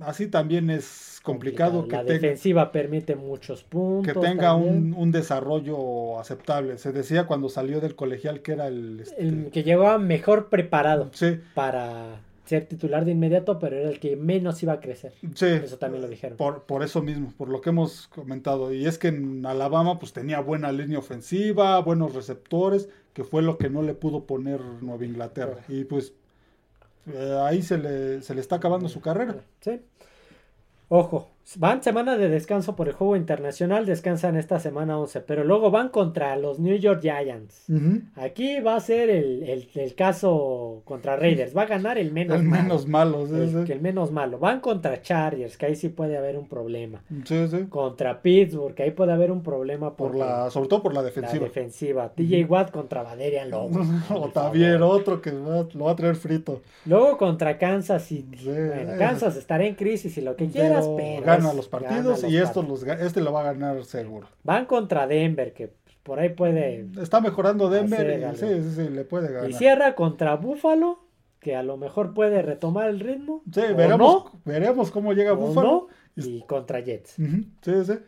así también es complicado, La que tenga, defensiva permite muchos puntos. que tenga un, un desarrollo aceptable. Se decía cuando salió del colegial que era el... este, El que llegaba mejor preparado sí, para ser titular de inmediato, pero era el que menos iba a crecer. sí. Eso también lo dijeron. Por, por eso mismo, por lo que hemos comentado. Y es que en Alabama pues tenía buena línea ofensiva, buenos receptores, que fue lo que no le pudo poner Nueva Inglaterra. Y pues eh, ahí se le, se le está acabando su carrera. Sí. Ojo, van semana de descanso por el juego internacional, descansan esta semana 11, pero luego van contra los New York Giants. Aquí va a ser el, el- el caso contra Raiders. Va a ganar el menos El malo. menos malo. sí, El, sí. el menos malo. Van contra Chargers, que ahí sí puede haber un problema. Sí, sí. Contra Pittsburgh, que ahí puede haber un problema Por la, sobre todo por la la defensiva. defensiva. TJ Watt contra Valerian Lobo. o también otro que va- lo va a traer frito. Luego contra Kansas City. Bueno. Kansas estará en crisis y lo que quieras, Pero pero gana los gana partidos los y esto partidos. los, este lo va a ganar seguro. Van contra Denver, que por ahí puede. Está mejorando Denver y sí, sí, sí, le puede ganar. Y cierra contra Buffalo, que a lo mejor puede retomar el ritmo. Sí, o veremos, no, veremos cómo llega o Buffalo. no, y contra Jets. Sí, sí.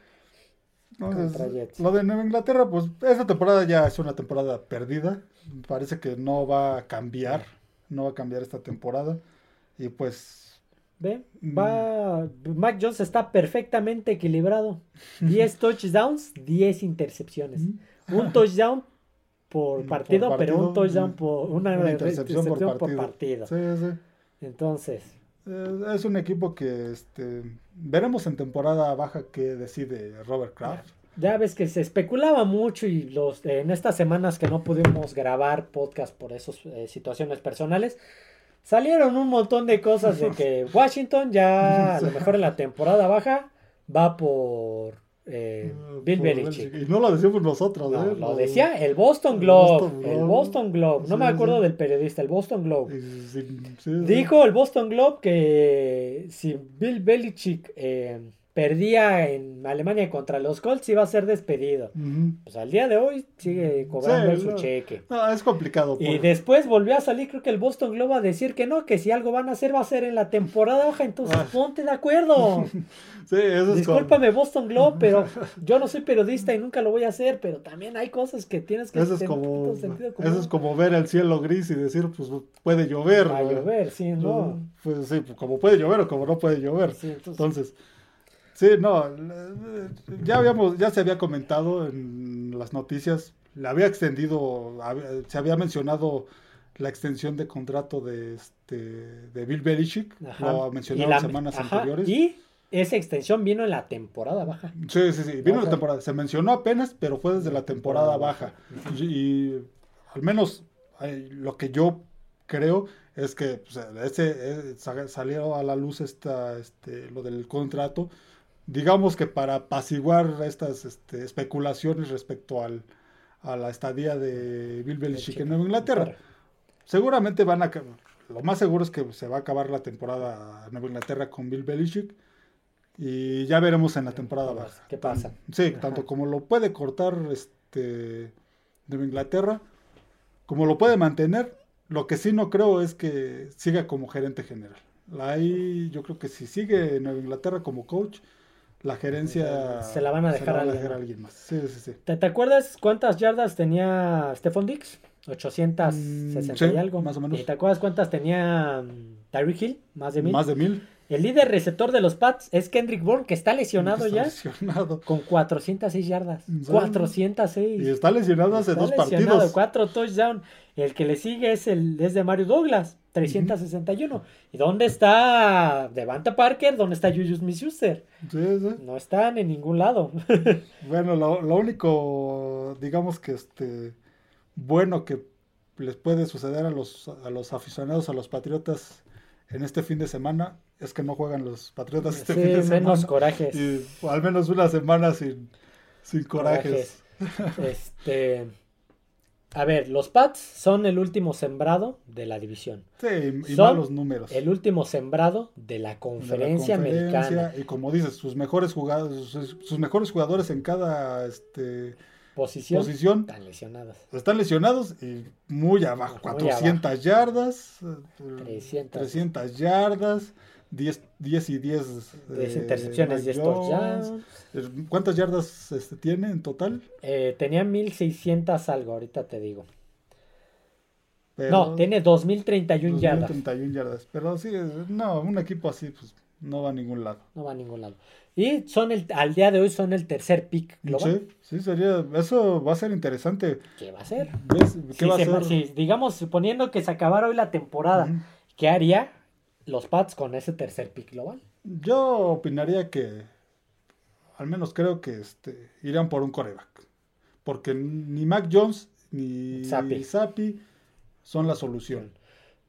Entonces, Contra Jets. lo de Nueva Inglaterra, pues esta temporada ya es una temporada perdida. Parece que no va a cambiar. No va a cambiar esta temporada. Y pues, ¿Ve? Mm. Va. Mac Jones está perfectamente equilibrado. 10 touchdowns, 10 intercepciones. Un touchdown por Mm, partido, por pero un touchdown mm, por una, una intercepción, por partido. Sí, sí. Entonces, Eh, Es un equipo que este, veremos en temporada baja qué decide Robert Kraft. ya ves que se especulaba mucho y los en estas semanas que no pudimos grabar podcast por esas eh, situaciones personales, salieron un montón de cosas de que Washington ya a lo mejor en la temporada baja va por eh, Bill Por Belichick. Y no lo decimos nosotros, No, ¿eh? lo decía el Boston el Globe. El. Boston Globe. No Sí, me acuerdo sí. del periodista, el Boston Globe. Sí. Dijo el Boston Globe que si Bill Belichick eh, perdía en Alemania contra los Colts iba a ser despedido. Ujú. Pues al día de hoy sigue cobrando Sí, su no. cheque. No, es complicado. Y por- después volvió a salir, creo que el Boston Globe a decir que no, que si algo van a hacer va a ser en la temporada baja, entonces Ah. ponte de acuerdo. Sí, eso es Discúlpame Boston Globe, pero yo no soy periodista y nunca lo voy a hacer, pero también hay cosas que tienes que Eso es como, eso es como ver el cielo gris y decir, pues puede llover. Va a llover, sí, no. Pues sí, pues, como puede llover o como no puede llover. Sí, entonces- Entonces, sí, no, le- ya habíamos, ya se había comentado en las noticias, le había extendido, se había mencionado la extensión de contrato de este de Bill Belichick, Ajá. lo Y mencionaron la- semanas ajá, anteriores. Y esa extensión vino en la temporada baja. Sí, sí, sí, vino sea- la temporada, se mencionó apenas, pero fue desde la temporada baja. Y, y al menos eh, lo que yo creo es que pues, ese, eh, sa- salió a la luz esta, este, lo del contrato, digamos que para apaciguar estas este, especulaciones respecto al, a la estadía de Bill Belichick en Nueva Inglaterra. Seguramente van a... Lo más seguro es que se va a acabar la temporada en Nueva Inglaterra con Bill Belichick. Y ya veremos en la temporada baja. ¿qué pasa? Sí, Ajá. tanto como lo puede cortar este Nueva Inglaterra, como lo puede mantener. Lo que sí no creo es que siga como gerente general. Ahí yo creo que si sigue en Nueva Inglaterra como coach, la gerencia Se la van a dejar a alguien, dejar ¿no? a alguien más. Sí, sí, sí. ¿Te, te acuerdas cuántas yardas tenía Stephon Dix? 860 Mm, sí, y algo. más o menos. ¿Y te acuerdas cuántas tenía mm, Tyreek Hill? Más de mil. Más de mil. El líder receptor de los Pats es Kendrick Bourne, que está lesionado Está ya. lesionado. Con 406 yardas. Sí. 406. Y está lesionado hace Está dos lesionado, partidos. Cuatro touchdowns. El que le sigue es el es de Mario Douglas, 361. ¿Y dónde está Devante Parker? ¿Dónde está Juju Smith-Schuster? Sí, sí. No están en ningún lado. Bueno, lo, lo único, digamos que este bueno que les puede suceder a los, a los aficionados a los Patriotas en este fin de semana es que no juegan los Patriotas este Sí, fin de menos semana. corajes. Y o al menos una semana sin, sin corajes. Este, a ver, los Pats son el último sembrado de la división. Sí, y, Son malos números. El último sembrado de la De la conferencia, conferencia, americana. Y como dices, sus mejores jugadores, sus, sus mejores jugadores en cada este, Posición. posición Están lesionadas. Están lesionados y muy abajo, Muy 400 yardas, eh, 300. 300 yardas, 10, 10 y 10 10 eh, intercepciones, Mac 10 Jones. touchdowns. ¿Cuántas yardas este, tiene en total? Eh, tenía 1600 algo, ahorita te digo. Pero- No, tiene 2031 yardas. 2031 yardas. Pero sí, no, un equipo así pues no va a ningún lado. No va a ningún lado. Y son el, al día de hoy son el tercer pick global. Sí, sí, sería, eso va a ser interesante. ¿Qué va a ser? ¿Qué Si va a se- ser? si, digamos, suponiendo que se acabara hoy la temporada, Ujú. ¿qué haría los Pats con ese tercer pick global? Yo opinaría que, al menos creo que este, irán por un coreback. Porque ni Mac Jones ni. Zappi son la solución.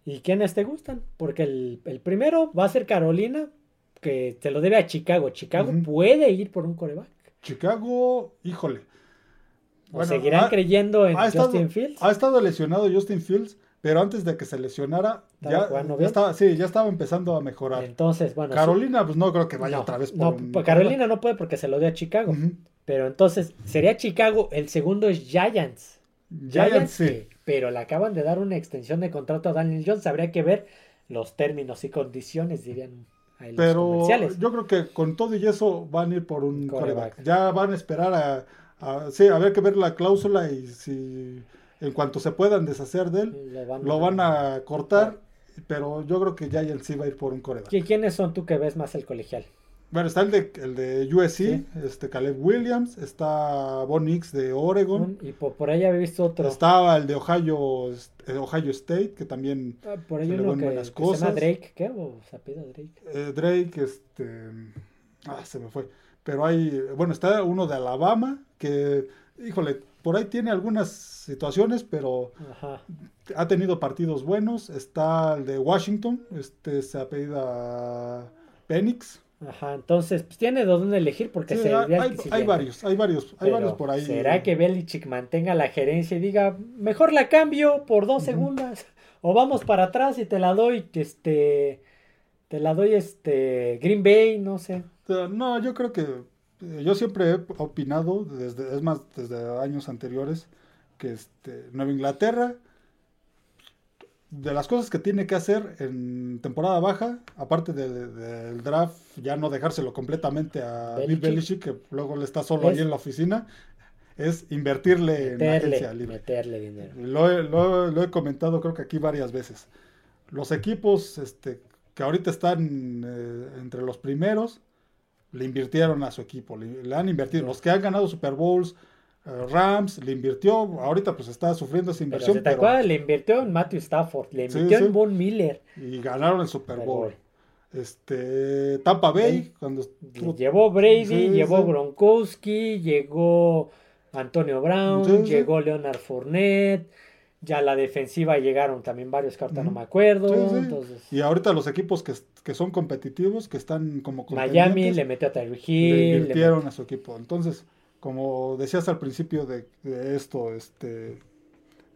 ¿Y quiénes te gustan? Porque el, el primero va a ser Carolina, que se lo debe a Chicago. Chicago puede ir por un coreback. Chicago, híjole. ¿O Bueno, seguirán ha- creyendo en ha estado- Justin Fields? Ha estado lesionado Justin Fields, pero antes de que se lesionara, ¿Estaba ya, jugando ya bien? estaba, sí, ya estaba empezando a mejorar. Entonces, bueno. sí. Carolina, pues no creo que vaya No, otra vez por no, un pues Carolina no puede porque se lo dio a Chicago. Pero entonces, sería Chicago, el segundo es Giants. Giants, sí. que- pero le acaban de dar una extensión de contrato a Daniel Jones. Habría que ver los términos y condiciones, dirían. ahí Pero yo creo que con todo y eso van a ir por un coreback. Ya van a esperar a, a- sí, a ver que ver la cláusula y si en cuanto se puedan deshacer de él, Lo van, lo van a cortar. Pero yo creo que Giants sí va a ir por un coreback. ¿Qui- ¿Quiénes son tú que ves más el colegial? Bueno, está el de, el de USC, Sí. este Caleb Williams, está Von Nix de Oregon, Y por, por ahí había visto otro. estaba el de Ohio, eh, Ohio State, que también Ah, por ahí se le uno ven que, buenas que se llama cosas. Drake, ¿qué? ¿O se Drake? eh, Drake, este, ah, se me fue. Pero hay, bueno, está uno de Alabama, que, híjole, por ahí tiene algunas situaciones, pero Ajá. ha tenido partidos buenos. Está el de Washington, este se apellida Penix. Ajá, entonces pues, tiene de dónde elegir porque Sí, se hay, varios, hay varios, hay varios por ahí. ¿Será que Belichick mantenga la gerencia y diga, mejor la cambio por dos segundos? O vamos para atrás y te la doy, este, te la doy, este, Green Bay, no sé. No, yo creo que yo siempre he opinado, desde, es más, desde años anteriores, que este, Nueva Inglaterra, de las cosas que tiene que hacer en temporada baja, aparte de- de- del draft, ya no dejárselo completamente a Bill Belichick. Que luego le está solo Es- ahí en la oficina, es invertirle en Meterle, agencia libre. meterle dinero. Lo he, lo lo he comentado creo que aquí varias veces. Los equipos este, que ahorita están eh, entre los primeros, le invirtieron a su equipo, le, le han invertido. Los que han ganado Super Bowls, eh, Rams, le invirtió, ahorita pues está sufriendo esa Pero inversión, si te pero- acuerdas, le invirtió en Matthew Stafford, le invirtió sí. en Von Miller, y ganaron el Super Bowl. Bowl. Este, Tampa Bay, cuando Llevó Brady, llevó. Gronkowski, llegó Antonio Brown, llegó Leonard Fournette, ya la defensiva llegaron también varios que ahorita no me acuerdo. Sí, sí. Entonces, y ahorita los equipos que, que son competitivos, que están como Miami le metió a Tyreek le Hill. le invirtieron a su equipo. Entonces, como decías al principio de, de esto, este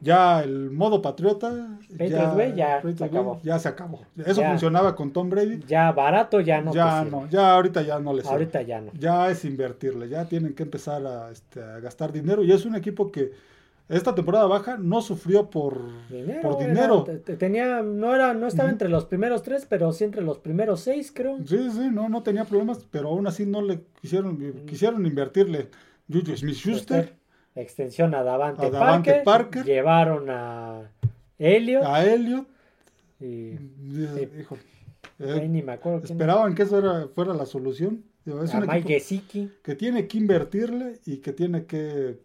ya el modo patriota Way ya se Way acabó. ya se acabó. Eso Ya. funcionaba con Tom Brady. ya barato ya no. ya no, ya ahorita ya no les Ahorita ya no. Ya es invertirle, ya tienen que empezar a, este, a gastar dinero. Y es un equipo que esta temporada baja no sufrió por Dinero, por dinero. te- te- tenía, no era, no estaba entre los primeros tres, pero sí entre los primeros seis, creo. Sí, sí, no, no tenía problemas, pero aún así no le quisieron, quisieron invertirle. Juju Smith Schuster, Extensión a Davante, A Davante Parker, Parker. Llevaron a Elliot. a Elliot. y eh, híjole, eh, ni me acuerdo quién esperaban que eso era, fuera la solución. Es a Mike que tiene que invertirle y que tiene que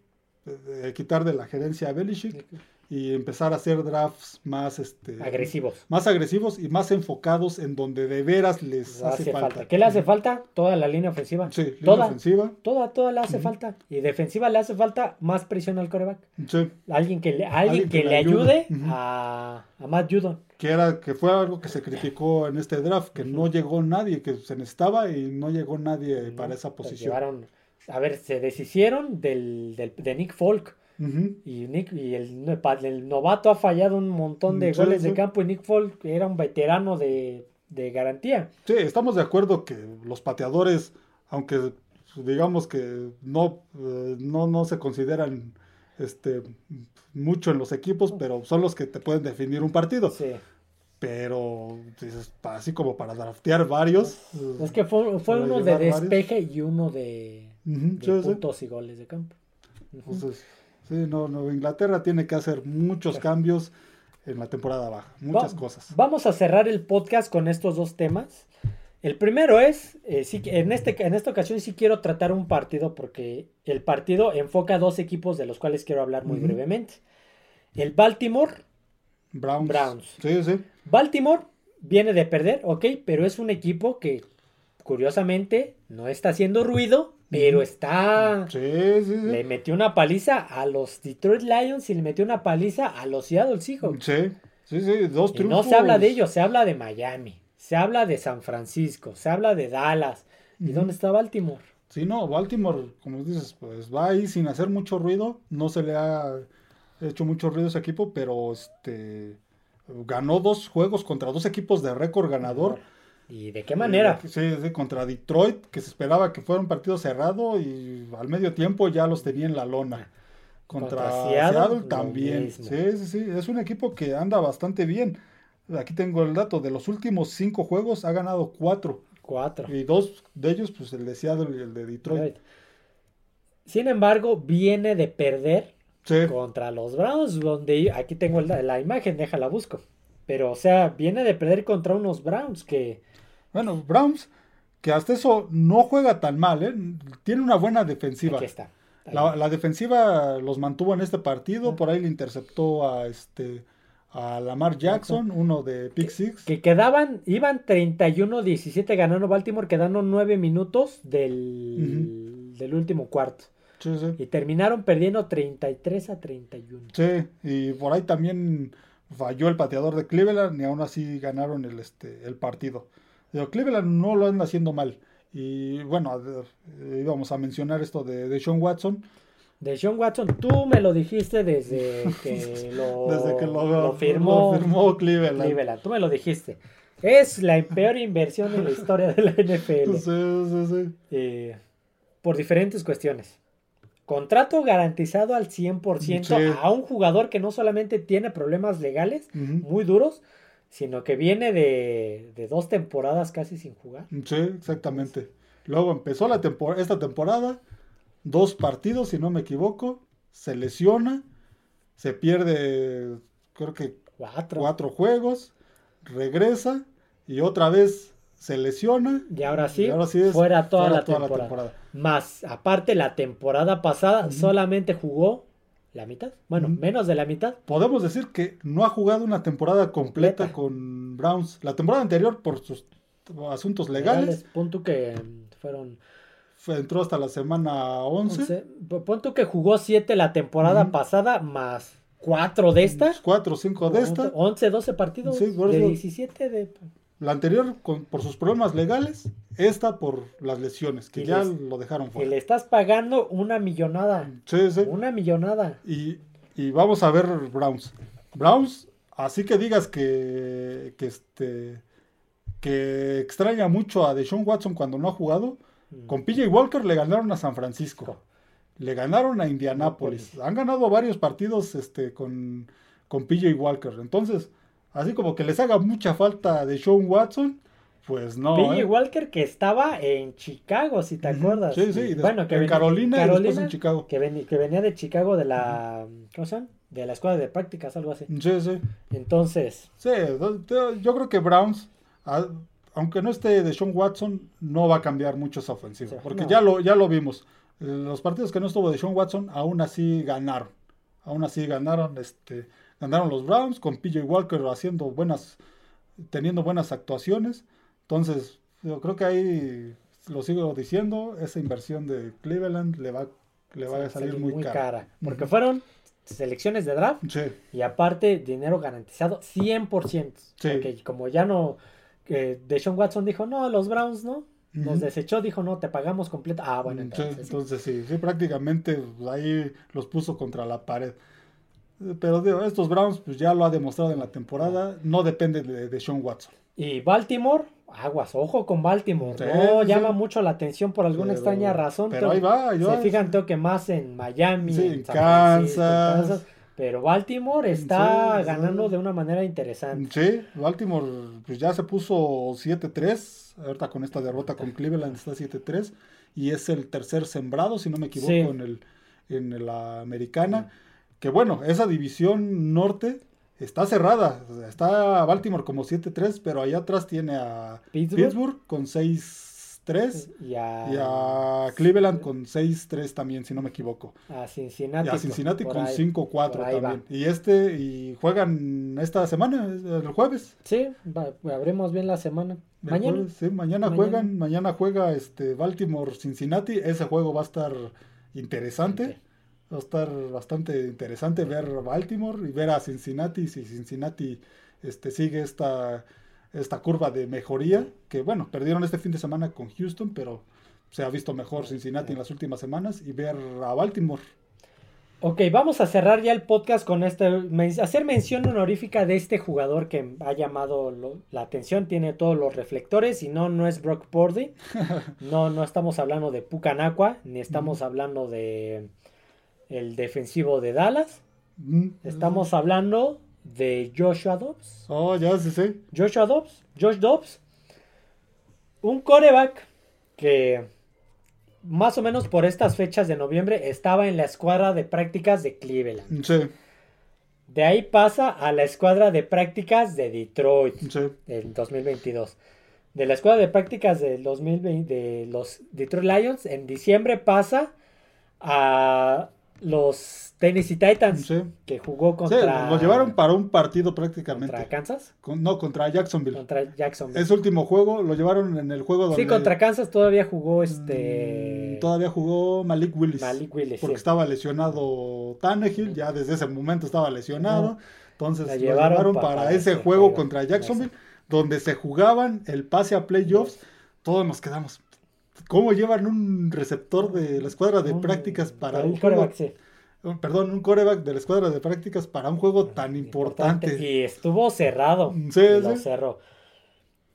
eh, quitar de la gerencia a Belichick y empezar a hacer drafts más este agresivos. más agresivos y más enfocados en donde de veras les hace, hace falta. falta. ¿Qué le hace falta? Toda la línea ofensiva. Sí, línea toda, ofensiva. toda, toda le hace falta. Y defensiva le hace falta más presión al coreback. Sí, Alguien que le, alguien que le ayude a, a Matt Judon. que era que fue algo que se criticó en este draft, que no llegó nadie, que se necesitaba y no llegó nadie para esa Pues posición. llevaron, a ver, se deshicieron del, del- de Nick Folk. Y, Nick, y el, el novato ha fallado un montón de Sí, goles sí. de campo. Y Nick Folk era un veterano de, de garantía. Sí, estamos de acuerdo que los pateadores, aunque digamos que no, eh, no, no se consideran este mucho en los equipos, pero son los que te pueden definir un partido. Sí. Pero dices, así como para draftear varios. Es que fue, fue uno de varios. despeje y uno de, De puntos y goles de campo. Entonces, sí, no, no, Inglaterra tiene que hacer muchos cambios en la temporada baja, muchas Va- cosas. Vamos a cerrar el podcast con estos dos temas. El primero es, eh, sí, que en, este, en esta ocasión sí quiero tratar un partido porque el partido enfoca dos equipos de los cuales quiero hablar muy brevemente. El Baltimore. Browns. Browns. Sí, sí. Baltimore viene de perder, ok, pero es un equipo que curiosamente no está haciendo ruido, pero está... Sí, sí, sí. Le metió una paliza a los Detroit Lions y le metió una paliza a los Seattle Seahawks. Sí, sí, sí, dos Y no triunfos. se habla de ellos, se habla de Miami, se habla de San Francisco, se habla de Dallas. ¿Y dónde está Baltimore? Sí, no, Baltimore, como dices, pues va ahí sin hacer mucho ruido. No se le ha hecho mucho ruido a ese equipo, pero este ganó dos juegos contra dos equipos de récord ganador. ¿Y de qué manera? Sí, sí, contra Detroit, que se esperaba que fuera un partido cerrado y al medio tiempo ya los tenía en la lona. Contra, Contra Seattle, también. Sí, sí, sí. Es un equipo que anda bastante bien. Aquí tengo el dato. De los últimos cinco juegos ha ganado cuatro. Cuatro. Y dos de ellos, pues el de Seattle y el de Detroit. Sin embargo, viene de perder Sí. contra los Browns, donde aquí tengo la, la imagen, déjala busco. Pero, o sea, viene de perder contra unos Browns que Bueno, Browns, que hasta eso no juega tan mal, ¿eh? Tiene una buena defensiva. aquí está. La, la defensiva los mantuvo en este partido, por ahí le interceptó a este a Lamar Jackson, uno de Pick Six. Que quedaban, iban 31-17 ganando Baltimore, quedando 9 minutos del, del último cuarto. Sí, sí. Y terminaron perdiendo 33 a 31. Sí, y por ahí también falló el pateador de Cleveland y aún así ganaron el, este, el partido. Pero Cleveland no lo anda haciendo mal. Y bueno, a ver, eh, íbamos a mencionar esto de, de Sean Watson. De Sean Watson, tú me lo dijiste desde que lo, Desde que lo, lo firmó, lo firmó Cleveland. Cleveland. Tú me lo dijiste. Es la peor inversión en la historia de la NFL. Sí, sí, sí. eh, por diferentes cuestiones. Contrato garantizado al 100% Sí. a un jugador que no solamente tiene problemas legales muy duros, sino que viene de, de dos temporadas casi sin jugar. Sí, exactamente. Luego empezó la tempor- esta temporada, dos partidos, si no me equivoco, se lesiona, se pierde, creo que Cuatro. cuatro juegos, regresa y otra vez se lesiona. Y ahora sí, y ahora sí es fuera toda, fuera la, toda la temporada. Más, aparte, la temporada pasada solamente jugó la mitad. Bueno, Ujú. menos de la mitad. Podemos decir que no ha jugado una temporada completa Completa. con Browns. La temporada anterior, por sus asuntos legales, Punto que mm, fueron fue- entró hasta la semana 11. 11. Pon tú que jugó 7 la temporada Ujú. pasada, más 4 de esta. Cuatro o cinco de esta. 11, 12 partidos. Sí, de eso- 17 de... La anterior con- por sus problemas legales, esta por las lesiones, que Y ya les- lo dejaron Y fuera. le estás pagando una millonada. Sí, sí. Una millonada. Y, y vamos a ver Browns. Browns, así que digas que, que este que extraña mucho a Deshaun Watson cuando no ha jugado, Mm. con PJ Walker le ganaron a San Francisco. Le ganaron a Indianápolis. Han ganado varios partidos este, con, con PJ Walker. Entonces, así como que les haga mucha falta de Sean Watson, pues no. P.J. ¿eh? Walker que estaba en Chicago, si te acuerdas. Sí, sí, bueno, que en ven- Carolina, y después en Chicago. Que, ven- que venía de Chicago de la... ¿Cómo se llama? De la escuela de prácticas, algo así. Sí, sí. Entonces, Sí, yo creo que Browns, aunque no esté de Sean Watson, no va a cambiar mucho esa ofensiva. Sí, porque no. ya, lo, ya lo vimos. Los partidos que no estuvo de Sean Watson, aún así ganaron. Aún así ganaron, este, ganaron los Browns con PJ Walker haciendo buenas, teniendo buenas actuaciones. Entonces, yo creo que ahí, lo sigo diciendo, esa inversión de Cleveland le va, le va a salir muy, cara. Porque Ujú. fueron selecciones de draft Sí, y aparte dinero garantizado 100%. Sí. Porque como ya no... Que Deshaun Watson dijo, no, los Browns no. Nos Ujú. desechó, dijo, no, te pagamos completo. Ah, bueno, Mm, entonces... sí. entonces sí, sí, prácticamente pues, ahí los puso contra la pared. Pero digo, estos Browns, pues ya lo ha demostrado en la temporada, no depende de, de Sean Watson. Y Baltimore, aguas, ojo con Baltimore. Sí, no sí. llama mucho la atención por alguna Pero- extraña razón. pero ahí va, ahí se va. fijan, creo que más en Miami, Sí, en en San Francisco, en Kansas. Pero Baltimore está ganando de una manera interesante. Sí, Baltimore pues ya se puso 7-3, ahorita con esta derrota con Cleveland está 7-3 y es el tercer sembrado, si no me equivoco, en, el, en la americana. Que bueno, esa división norte está cerrada, está Baltimore como 7-3, pero allá atrás tiene a Pittsburgh. Pittsburgh con 6-3 Y a, y a Cleveland con 6-3 también, si no me equivoco. a Y Cincinnati. a Cincinnati con ahí. 5-4 por ahí también. va. Y este, y juegan esta semana, el jueves. Sí, abrimos bien la semana. Mañana. jueves, sí, mañana, Mañana. juegan, mañana juega este Baltimore Cincinnati, ese juego va a estar interesante, Ok. Va a estar bastante interesante ver Baltimore y ver a Cincinnati si Cincinnati este sigue esta esta curva de mejoría, que bueno, perdieron este fin de semana con Houston, pero se ha visto mejor Cincinnati en las últimas semanas y ver a Baltimore. Ok, vamos a cerrar ya el podcast con este, hacer mención honorífica de este jugador que ha llamado lo- la atención, tiene todos los reflectores y no, no es Brock Purdy, no, no estamos hablando de Pucanacua, ni estamos hablando de el defensivo de Dallas, Mm, estamos hablando de Joshua Dobbs, Oh, ya sí, sí. Joshua Dobbs, Josh Dobbs, un coreback que más o menos por estas fechas de noviembre estaba en la escuadra de prácticas de Cleveland. Sí, De ahí pasa a la escuadra de prácticas de Detroit sí. en 2022. De la escuadra de prácticas del 2020 de los Detroit Lions en diciembre pasa a los Tennessee Titans Sí. que jugó Sí, contra lo llevaron para un partido prácticamente. contra Kansas, Con- no, contra Jacksonville. contra Jacksonville. Ese último juego lo llevaron en el juego donde Sí, contra Kansas todavía jugó este mm, todavía jugó Malik Willis. Malik Willis, Porque sí. estaba lesionado Tannehill, ya desde ese momento estaba lesionado. Entonces lo llevaron llevaron pa- para para ese juego. contra Jacksonville, donde se jugaban el pase a playoffs. Todos nos quedamos. ¿Cómo llevan un receptor de la escuadra de prácticas para un un juego? sí, un- Perdón, un coreback de la escuadra de prácticas para un juego tan importante. Y estuvo cerrado. Sí, lo sí. cerró.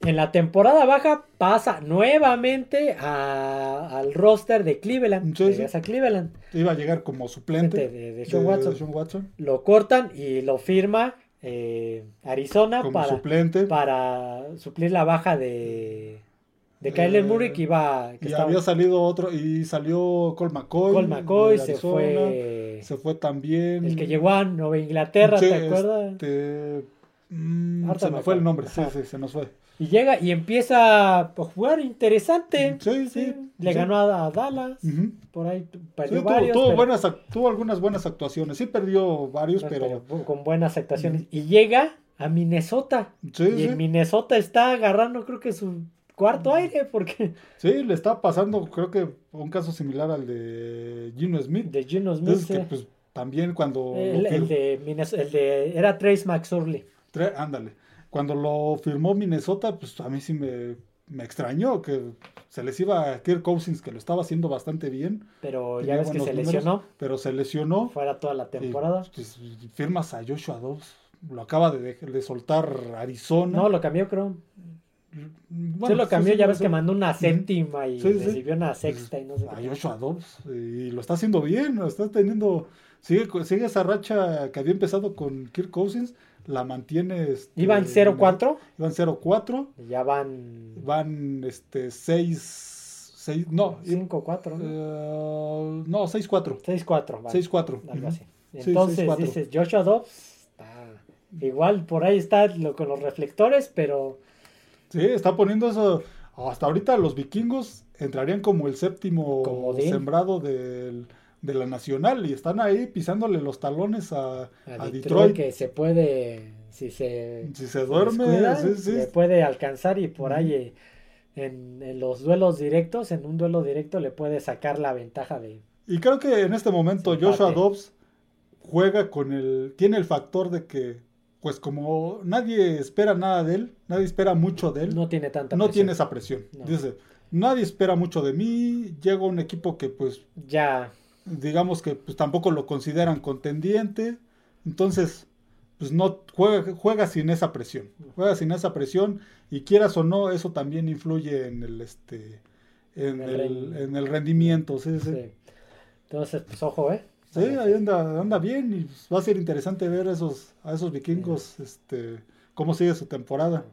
En la temporada baja pasa nuevamente a- al roster de Cleveland. Sí, a Cleveland. Iba a llegar como suplente De- de Sean Watson. Sean Watson, Lo cortan y lo firma eh, Arizona como para, suplente. para suplir la baja de, de Kyler Murray que iba. Que y estaba- había salido otro, y salió Cole McCoy. Colt McCoy, se fue. Se fue también. El que llegó a Nueva Inglaterra, Sí, ¿te acuerdas? este, mm, se me fue el nombre, sí, Ajá. sí, se nos fue. Y llega y empieza a jugar interesante. Sí, sí, Le sí. ganó a, a Dallas. Por ahí Sí, perdió tuvo, varios. tuvo pero- buenas, tuvo algunas buenas actuaciones. Sí perdió varios, pero, pero con buenas actuaciones. Y llega a Minnesota. sí, y sí, en Minnesota está agarrando, creo que su cuarto aire, porque sí, le está pasando, creo que un caso similar al de Gino Smith. de Juno Smith. Entonces, que, eh, pues, también cuando el, el de Minnesota, el de era Trace McSorley. tre- ándale, cuando lo firmó Minnesota, pues a mí sí me, me extrañó que se les iba a Kirk Cousins, que lo estaba haciendo bastante bien, Pero ya ves que se números. lesionó. pero se lesionó. Fuera toda la temporada. Y, pues, firmas a Joshua Dobbs. Lo acaba de, de soltar Arizona. No, lo cambió, creo. Bueno, sí, lo cambió. ya sí, ves sí. que mandó una séptima y Sí, sí. recibió una sexta y no sé A qué. Joshua Dobbs. Y lo está haciendo bien. Lo está teniendo. Sigue, sigue esa racha que había empezado con Kirk Cousins. La mantiene. este, Iban 0-4 Iban 0-4. y ya van Van este 6. 6 no. 5-4, ¿no? eh, no, 6-4. 6-4. van. 6-4. algo así. Sí, Entonces 6-4. dices, Joshua Dobbs está igual por ahí está lo, con los reflectores, pero Sí, está poniendo eso. Hasta ahorita los vikingos entrarían como el séptimo Comodín. sembrado del- de la nacional y están ahí pisándole los talones a, a a Detroit, Detroit. que se puede, si se, Si se duerme, descuida, sí, sí. le puede alcanzar y por ahí eh, en, en los duelos directos, en un duelo directo le puede sacar la ventaja de Y creo que en este momento. Joshua Dobbs juega con el. Tiene el factor de que, pues como nadie espera nada de él, nadie espera mucho de él, no, no tiene tanta tiene presión. esa presión. No. Dice, nadie espera mucho de mí, llega un equipo que pues Ya, digamos que pues tampoco lo consideran contendiente, entonces pues no juega, juega sin esa presión, juega sin esa presión y quieras o no eso también influye en el este en, El en el rendimiento, sí, sí. sí. Entonces, pues ojo, ¿eh? Sí, ahí anda, anda bien y pues, va a ser interesante ver esos, a esos vikingos, este, cómo sigue su temporada.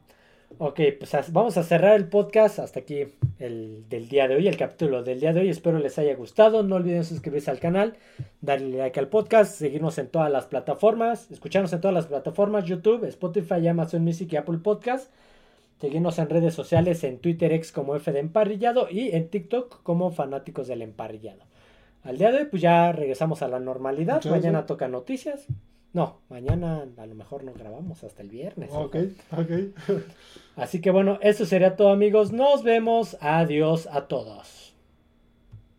Ok, pues vamos a cerrar el podcast hasta aquí el del día de hoy, el capítulo del día de hoy. Espero les haya gustado. No olviden suscribirse al canal, darle like al podcast, seguirnos en todas las plataformas, escucharnos en todas las plataformas, YouTube, Spotify, Amazon Music y Apple Podcast. Seguirnos en redes sociales, en Twitter X como F de Emparrillado y en TikTok como Fanáticos del Emparrillado. Al día de hoy, pues ya regresamos a la normalidad. Mañana toca noticias. No, mañana a lo mejor no grabamos hasta el viernes. Ok, ojo. ok. Así que bueno, eso sería todo amigos. Nos vemos. Adiós a todos.